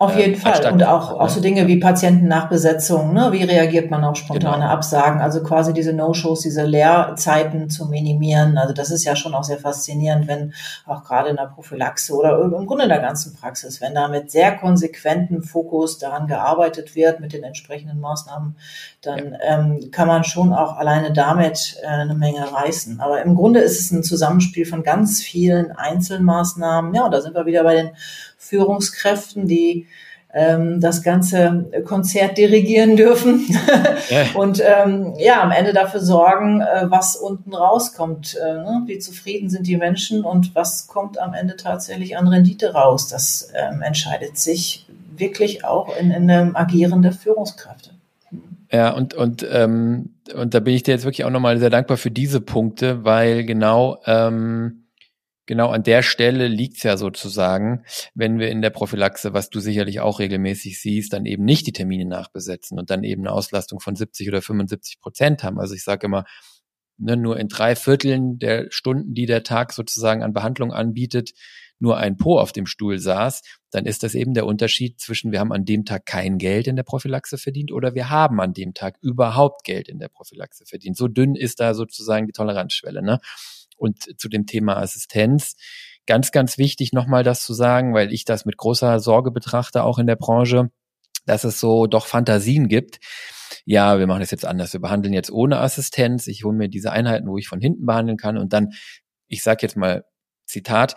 Auf jeden ähm, Fall. Und auch, auch so Dinge wie Patientennachbesetzung. Ne? Wie reagiert man auf spontane genau. Absagen? Also quasi diese No-Shows, diese Leerzeiten zu minimieren. Also das ist ja schon auch sehr faszinierend, wenn auch gerade in der Prophylaxe oder im Grunde in der ganzen Praxis, wenn da mit sehr konsequentem Fokus daran gearbeitet wird, mit den entsprechenden Maßnahmen, dann ja. ähm, kann man schon auch alleine damit äh, eine Menge reißen. Aber im Grunde ist es ein Zusammenspiel von ganz vielen Einzelmaßnahmen. Ja, und da sind wir wieder bei den Führungskräften, die ähm, das ganze Konzert dirigieren dürfen und ähm, ja am Ende dafür sorgen, äh, was unten rauskommt. Äh, ne? Wie zufrieden sind die Menschen und was kommt am Ende tatsächlich an Rendite raus? Das ähm, entscheidet sich wirklich auch in, in dem Agieren der Führungskräfte. Ja, und, und, ähm, und da bin ich dir jetzt wirklich auch nochmal sehr dankbar für diese Punkte, weil genau ähm, genau an der Stelle liegt's ja sozusagen, wenn wir in der Prophylaxe, was du sicherlich auch regelmäßig siehst, dann eben nicht die Termine nachbesetzen und dann eben eine Auslastung von 70 oder 75 Prozent haben. Also ich sage immer, ne, nur in drei Vierteln der Stunden, die der Tag sozusagen an Behandlung anbietet, nur ein Po auf dem Stuhl saß, dann ist das eben der Unterschied zwischen wir haben an dem Tag kein Geld in der Prophylaxe verdient oder wir haben an dem Tag überhaupt Geld in der Prophylaxe verdient. So dünn ist da sozusagen die Toleranzschwelle. Ne? Und zu dem Thema Assistenz, ganz, ganz wichtig nochmal das zu sagen, weil ich das mit großer Sorge betrachte, auch in der Branche, dass es so doch Fantasien gibt. Ja, wir machen das jetzt anders. Wir behandeln jetzt ohne Assistenz. Ich hole mir diese Einheiten, wo ich von hinten behandeln kann und dann, ich sage jetzt mal Zitat,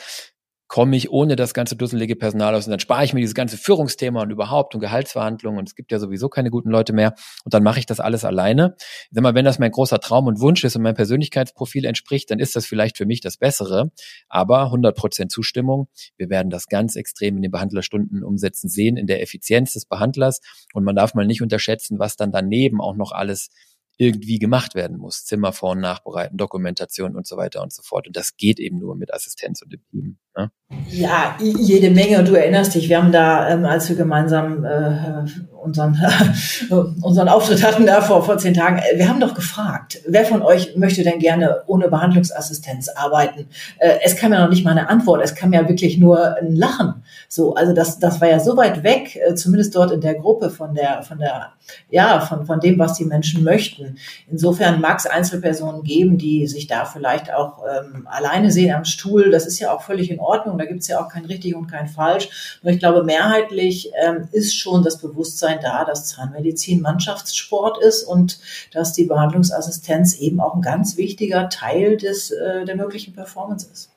komme ich ohne das ganze dusselige Personal aus und dann spare ich mir dieses ganze Führungsthema und überhaupt und Gehaltsverhandlungen und es gibt ja sowieso keine guten Leute mehr und dann mache ich das alles alleine. Ich sag mal, wenn das mein großer Traum und Wunsch ist und mein Persönlichkeitsprofil entspricht, dann ist das vielleicht für mich das Bessere, aber 100 Prozent Zustimmung. Wir werden das ganz extrem in den Behandlerstunden umsetzen sehen, in der Effizienz des Behandlers und man darf mal nicht unterschätzen, was dann daneben auch noch alles irgendwie gemacht werden muss. Zimmer vor- und nachbereiten, Dokumentation und so weiter und so fort. Und das geht eben nur mit Assistenz und dem Team. Ne? Ja, jede Menge. Und du erinnerst dich, wir haben da, ähm, als wir gemeinsam äh, unseren, unseren Auftritt hatten da vor, vor zehn Tagen, äh, wir haben doch gefragt, wer von euch möchte denn gerne ohne Behandlungsassistenz arbeiten? Äh, es kam ja noch nicht mal eine Antwort, es kam ja wirklich nur ein Lachen. So, also das, das war ja so weit weg, äh, zumindest dort in der Gruppe von der, von der, ja, von, von dem, was die Menschen möchten. Insofern mag es Einzelpersonen geben, die sich da vielleicht auch ähm, alleine sehen am Stuhl. Das ist ja auch völlig in Ordnung. Da gibt es ja auch kein richtig und kein falsch. Nur ich glaube, mehrheitlich ähm, ist schon das Bewusstsein da, dass Zahnmedizin Mannschaftssport ist und dass die Behandlungsassistenz eben auch ein ganz wichtiger Teil des, äh, der möglichen Performance ist.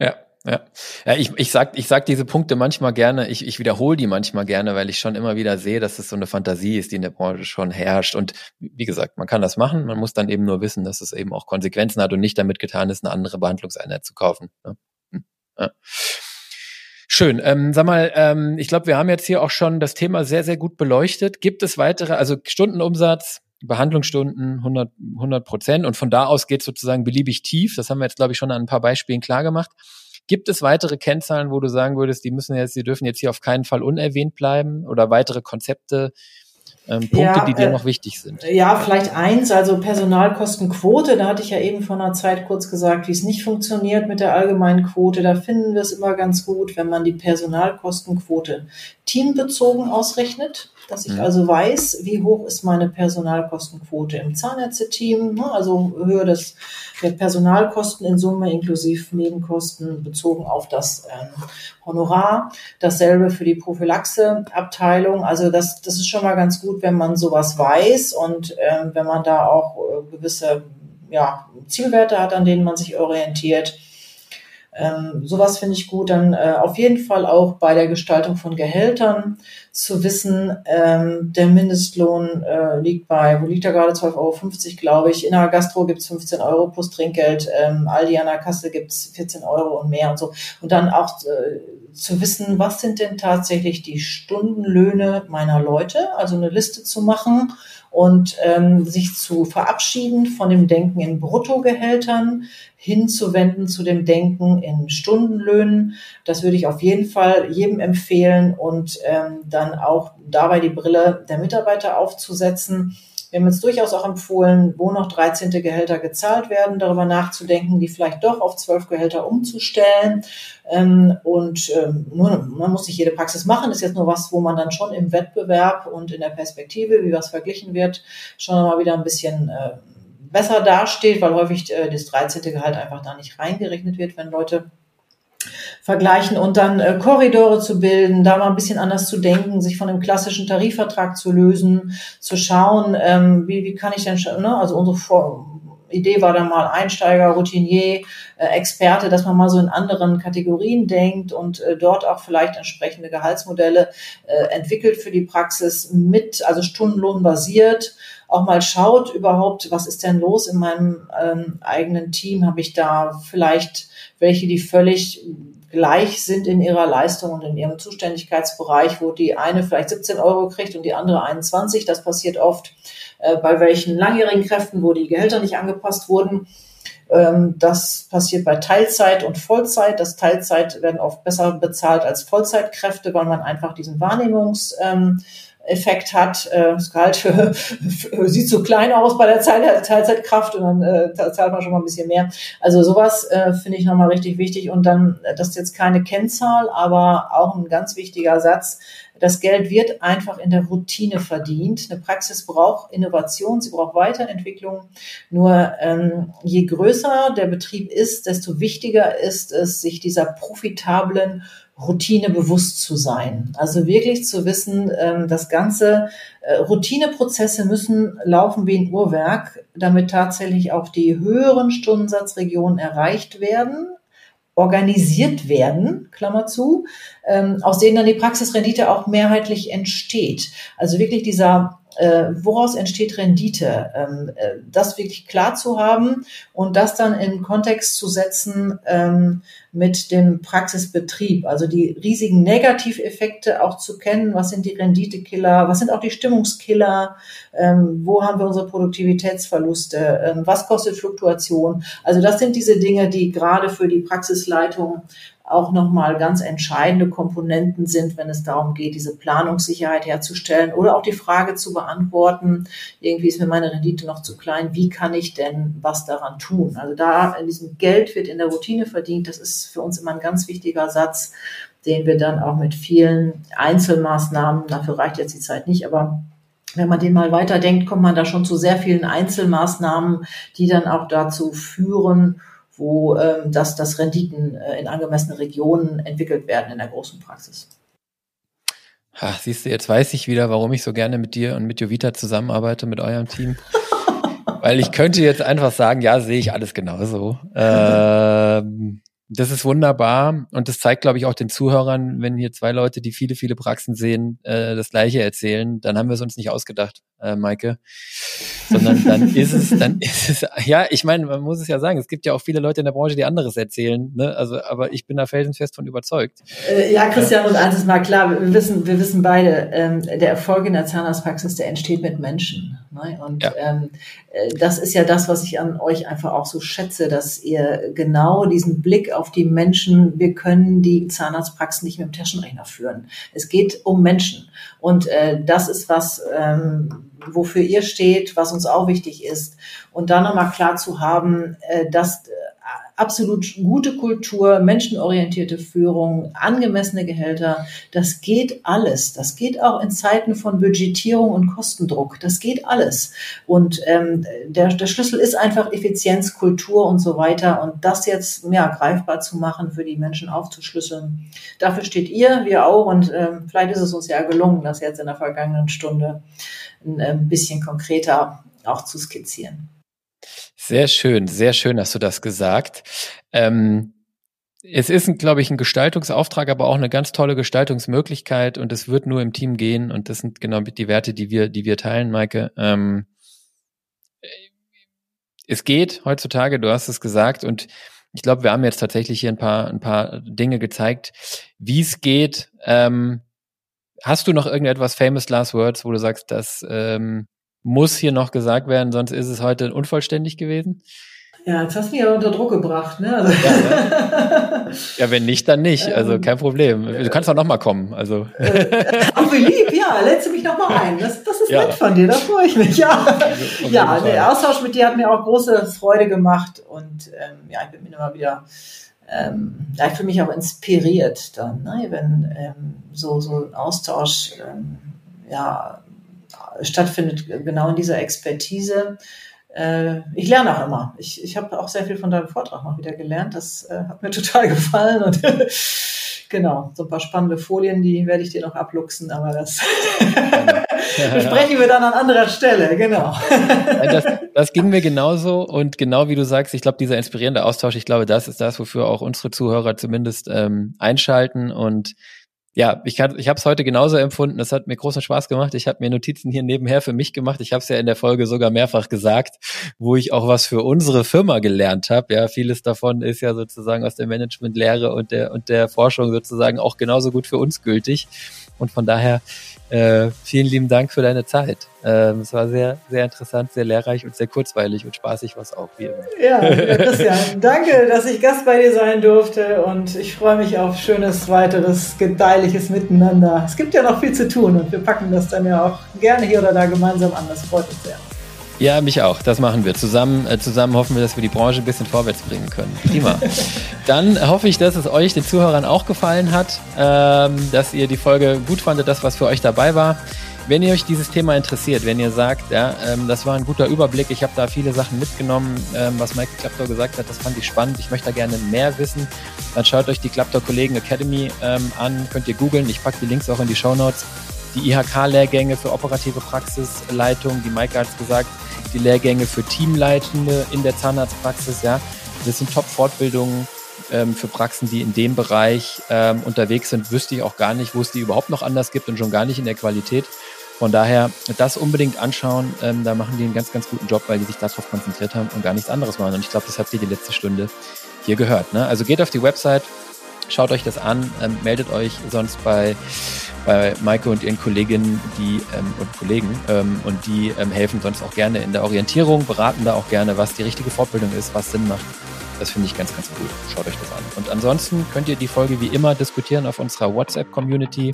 Ja, ja, ja ich, ich sag ich sag diese Punkte manchmal gerne, ich, ich wiederhole die manchmal gerne, weil ich schon immer wieder sehe, dass es so eine Fantasie ist, die in der Branche schon herrscht. Und wie gesagt, man kann das machen, man muss dann eben nur wissen, dass es eben auch Konsequenzen hat und nicht damit getan ist, eine andere Behandlungseinheit zu kaufen. Ja. Ja. Schön. Ähm, sag mal, ähm, ich glaube, wir haben jetzt hier auch schon das Thema sehr, sehr gut beleuchtet. Gibt es weitere, also Stundenumsatz, Behandlungsstunden 100 100 Prozent und von da aus geht sozusagen beliebig tief. Das haben wir jetzt, glaube ich, schon an ein paar Beispielen klar gemacht. Gibt es weitere Kennzahlen, wo du sagen würdest, die müssen jetzt, die dürfen jetzt hier auf keinen Fall unerwähnt bleiben oder weitere Konzepte, ähm, Punkte, ja, die dir äh, noch wichtig sind? Ja, vielleicht eins, also Personalkostenquote. Da hatte ich ja eben vor einer Zeit kurz gesagt, wie es nicht funktioniert mit der allgemeinen Quote. Da finden wir es immer ganz gut, wenn man die Personalkostenquote teambezogen ausrechnet dass ich mhm. also weiß, wie hoch ist meine Personalkostenquote im Zahnärzteteam, ne? also Höhe des, der Personalkosten in Summe inklusive Nebenkosten bezogen auf das ähm, Honorar. Dasselbe für die Prophylaxeabteilung. Also das, das ist schon mal ganz gut, wenn man sowas weiß und ähm, wenn man da auch äh, gewisse ja, Zielwerte hat, an denen man sich orientiert. Ähm, sowas finde ich gut. Dann äh, auf jeden Fall auch bei der Gestaltung von Gehältern zu wissen, ähm, der Mindestlohn äh, liegt bei, wo liegt er gerade, 12,50 Euro, glaube ich. In der Gastro gibt's 15 Euro plus Trinkgeld. Ähm, Aldi an der Kasse gibt's 14 Euro und mehr und so. Und dann auch äh, zu wissen, was sind denn tatsächlich die Stundenlöhne meiner Leute, also eine Liste zu machen und ähm, sich zu verabschieden von dem Denken in Bruttogehältern hinzuwenden zu dem Denken in Stundenlöhnen. Das würde ich auf jeden Fall jedem empfehlen und ähm, dann auch dabei die Brille der Mitarbeiter aufzusetzen wir haben jetzt durchaus auch empfohlen, wo noch 13. Gehälter gezahlt werden, darüber nachzudenken, die vielleicht doch auf 12 Gehälter umzustellen. Ähm, und ähm, nur, man muss nicht jede Praxis machen, das ist jetzt nur was, wo man dann schon im Wettbewerb und in der Perspektive, wie was verglichen wird, schon mal wieder ein bisschen äh, besser dasteht, weil häufig äh, das 13. Gehalt einfach da nicht reingerechnet wird, wenn Leute vergleichen und dann äh, Korridore zu bilden, da mal ein bisschen anders zu denken, sich von dem klassischen Tarifvertrag zu lösen, zu schauen, ähm, wie, wie kann ich denn, ne, also unsere Vor Idee war dann mal Einsteiger, Routinier, äh, Experte, dass man mal so in anderen Kategorien denkt und äh, dort auch vielleicht entsprechende Gehaltsmodelle äh, entwickelt für die Praxis mit, also Stundenlohn basiert auch mal schaut überhaupt, was ist denn los in meinem ähm, eigenen Team? Habe ich da vielleicht welche, die völlig gleich sind in ihrer Leistung und in ihrem Zuständigkeitsbereich, wo die eine vielleicht 17 Euro kriegt und die andere 21. Das passiert oft äh, bei welchen langjährigen Kräften, wo die Gehälter nicht angepasst wurden. Ähm, das passiert bei Teilzeit und Vollzeit. Das Teilzeit werden oft besser bezahlt als Vollzeitkräfte, weil man einfach diesen Wahrnehmungs ähm, Effekt hat. Äh, für, sieht so klein aus bei der Teilzeitkraft und dann äh, zahlt man schon mal ein bisschen mehr. Also sowas äh, finde ich nochmal richtig wichtig. Und dann, das ist jetzt keine Kennzahl, aber auch ein ganz wichtiger Satz. Das Geld wird einfach in der Routine verdient. Eine Praxis braucht Innovation, sie braucht Weiterentwicklung. Nur ähm, je größer der Betrieb ist, desto wichtiger ist es, sich dieser profitablen Routine bewusst zu sein. Also wirklich zu wissen, ähm, das ganze äh, Routineprozesse müssen laufen wie ein Uhrwerk, damit tatsächlich auch die höheren Stundensatzregionen erreicht werden, organisiert werden, Klammer zu, ähm, aus denen dann die Praxisrendite auch mehrheitlich entsteht. Also wirklich dieser äh, woraus entsteht Rendite, ähm, äh, das wirklich klar zu haben und das dann in Kontext zu setzen ähm, mit dem Praxisbetrieb, also die riesigen Negativeffekte auch zu kennen, was sind die Renditekiller, was sind auch die Stimmungskiller, ähm, wo haben wir unsere Produktivitätsverluste, ähm, was kostet Fluktuation. Also das sind diese Dinge, die gerade für die Praxisleitung auch nochmal ganz entscheidende Komponenten sind, wenn es darum geht, diese Planungssicherheit herzustellen oder auch die Frage zu beantworten, irgendwie ist mir meine Rendite noch zu klein, wie kann ich denn was daran tun? Also da in diesem Geld wird in der Routine verdient, das ist für uns immer ein ganz wichtiger Satz, den wir dann auch mit vielen Einzelmaßnahmen, dafür reicht jetzt die Zeit nicht, aber wenn man den mal weiterdenkt, kommt man da schon zu sehr vielen Einzelmaßnahmen, die dann auch dazu führen, wo ähm, das, das Renditen äh, in angemessenen Regionen entwickelt werden in der großen Praxis. Ach, siehst du, jetzt weiß ich wieder, warum ich so gerne mit dir und mit Jovita zusammenarbeite, mit eurem Team. Weil ich könnte jetzt einfach sagen, ja, sehe ich alles genauso. Ähm, das ist wunderbar und das zeigt, glaube ich, auch den Zuhörern, wenn hier zwei Leute, die viele, viele Praxen sehen, äh, das Gleiche erzählen, dann haben wir es uns nicht ausgedacht, äh, Maike, sondern dann ist es, dann ist es, ja, ich meine, man muss es ja sagen, es gibt ja auch viele Leute in der Branche, die anderes erzählen, ne? Also, aber ich bin da felsenfest von überzeugt. Äh, ja, Christian, und eins ist mal klar, wir wissen, wir wissen beide, ähm, der Erfolg in der Zahnarztpraxis, der entsteht mit Menschen. Ne? Und ja. ähm, äh, das ist ja das, was ich an euch einfach auch so schätze, dass ihr genau diesen Blick auf die Menschen, wir können die Zahnarztpraxis nicht mit dem Taschenrechner führen. Es geht um Menschen. Und äh, das ist was, ähm, wofür ihr steht, was uns auch wichtig ist. Und dann nochmal klar zu haben, äh, dass absolut gute Kultur, menschenorientierte Führung, angemessene Gehälter, das geht alles. Das geht auch in Zeiten von Budgetierung und Kostendruck. Das geht alles. Und ähm, der, der Schlüssel ist einfach Effizienz, Kultur und so weiter. Und das jetzt ja, greifbar zu machen, für die Menschen aufzuschlüsseln. Dafür steht ihr, wir auch. Und ähm, vielleicht ist es uns ja gelungen, das jetzt in der vergangenen Stunde ein, ein ähm, bisschen konkreter auch zu skizzieren. Sehr schön, sehr schön hast du das gesagt. Ähm, es ist, glaube ich, ein Gestaltungsauftrag, aber auch eine ganz tolle Gestaltungsmöglichkeit und es wird nur im Team gehen und das sind genau die Werte, die wir, die wir teilen, Maike. Ähm, es geht heutzutage, du hast es gesagt und ich glaube, wir haben jetzt tatsächlich hier ein paar, ein paar Dinge gezeigt, wie es geht. Ähm, hast du noch irgendetwas famous last words, wo du sagst, das ähm, muss hier noch gesagt werden, sonst ist es heute unvollständig gewesen? Ja, jetzt hast du mich aber unter Druck gebracht, ne? Also ja, ne? ja, wenn nicht, dann nicht. Also ähm, kein Problem. Du kannst auch nochmal kommen. Also. Äh, wie lieb, ja, lädst du mich nochmal ein. Das, das ist ja. nett von dir, da freue ich mich. Ja, also, ja der Austausch mit dir hat mir auch große Freude gemacht und ähm, ja, ich bin immer wieder ähm, ja, für mich auch inspiriert dann, ne? wenn ähm, so, so ein Austausch ähm, ja, stattfindet, genau in dieser Expertise äh, ich lerne auch immer. Ich, ich habe auch sehr viel von deinem Vortrag mal wieder gelernt. Das äh, hat mir total gefallen. Und genau, so ein paar spannende Folien, die werde ich dir noch abluchsen, aber das besprechen wir dann an anderer Stelle, genau. das, das ging mir genauso und genau wie du sagst, ich glaube, dieser inspirierende Austausch, ich glaube, das ist das, wofür auch unsere Zuhörer zumindest ähm, einschalten und ja, ich, kann, ich habe es heute genauso empfunden. Das hat mir großen Spaß gemacht. Ich habe mir Notizen hier nebenher für mich gemacht. Ich habe es ja in der Folge sogar mehrfach gesagt, wo ich auch was für unsere Firma gelernt habe. Ja, vieles davon ist ja sozusagen aus der Managementlehre und der und der Forschung sozusagen auch genauso gut für uns gültig. Und von daher äh, vielen lieben Dank für deine Zeit. Ähm, es war sehr, sehr interessant, sehr lehrreich und sehr kurzweilig und spaßig was auch, wie immer. Ja, Christian, danke, dass ich Gast bei dir sein durfte und ich freue mich auf schönes, weiteres, gedeihliches Miteinander. Es gibt ja noch viel zu tun und wir packen das dann ja auch gerne hier oder da gemeinsam an. Das freut uns sehr. Ja, mich auch. Das machen wir. Zusammen, äh, zusammen hoffen wir, dass wir die Branche ein bisschen vorwärts bringen können. Prima. Dann hoffe ich, dass es euch, den Zuhörern, auch gefallen hat, ähm, dass ihr die Folge gut fandet, das, was für euch dabei war. Wenn ihr euch dieses Thema interessiert, wenn ihr sagt, ja, ähm, das war ein guter Überblick, ich habe da viele Sachen mitgenommen, ähm, was Michael Klaptor gesagt hat, das fand ich spannend, ich möchte da gerne mehr wissen, dann schaut euch die Klaptor Kollegen Academy ähm, an, könnt ihr googeln, ich packe die Links auch in die Show Notes die IHK-Lehrgänge für operative Praxisleitung, die Maike hat gesagt, die Lehrgänge für Teamleitende in der Zahnarztpraxis, ja. Das sind Top-Fortbildungen ähm, für Praxen, die in dem Bereich ähm, unterwegs sind. Wüsste ich auch gar nicht, wo es die überhaupt noch anders gibt und schon gar nicht in der Qualität. Von daher das unbedingt anschauen. Ähm, da machen die einen ganz, ganz guten Job, weil die sich darauf konzentriert haben und gar nichts anderes machen. Und ich glaube, das habt ihr die letzte Stunde hier gehört. Ne? Also geht auf die Website, schaut euch das an, ähm, meldet euch sonst bei bei Maike und ihren Kolleginnen die, ähm, und Kollegen ähm, und die ähm, helfen sonst auch gerne in der Orientierung, beraten da auch gerne, was die richtige Fortbildung ist, was Sinn macht. Das finde ich ganz, ganz gut. Schaut euch das an. Und ansonsten könnt ihr die Folge wie immer diskutieren auf unserer WhatsApp-Community.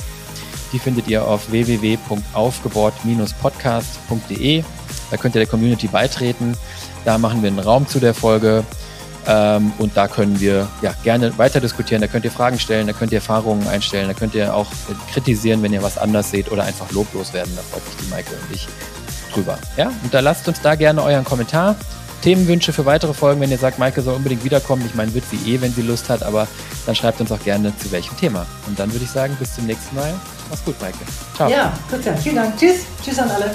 Die findet ihr auf www.aufgebohrt-podcast.de. Da könnt ihr der Community beitreten. Da machen wir einen Raum zu der Folge. Ähm, und da können wir ja gerne weiter diskutieren. Da könnt ihr Fragen stellen, da könnt ihr Erfahrungen einstellen, da könnt ihr auch kritisieren, wenn ihr was anders seht oder einfach loblos werden. Da freut sich die Maike und ich drüber. Ja, und da lasst uns da gerne euren Kommentar. Themenwünsche für weitere Folgen, wenn ihr sagt, Maike soll unbedingt wiederkommen. Ich meine, wird sie eh, wenn sie Lust hat, aber dann schreibt uns auch gerne zu welchem Thema. Und dann würde ich sagen, bis zum nächsten Mal. Mach's gut, Maike. Ciao. Ja, Christian, vielen Dank. Tschüss. Tschüss an alle.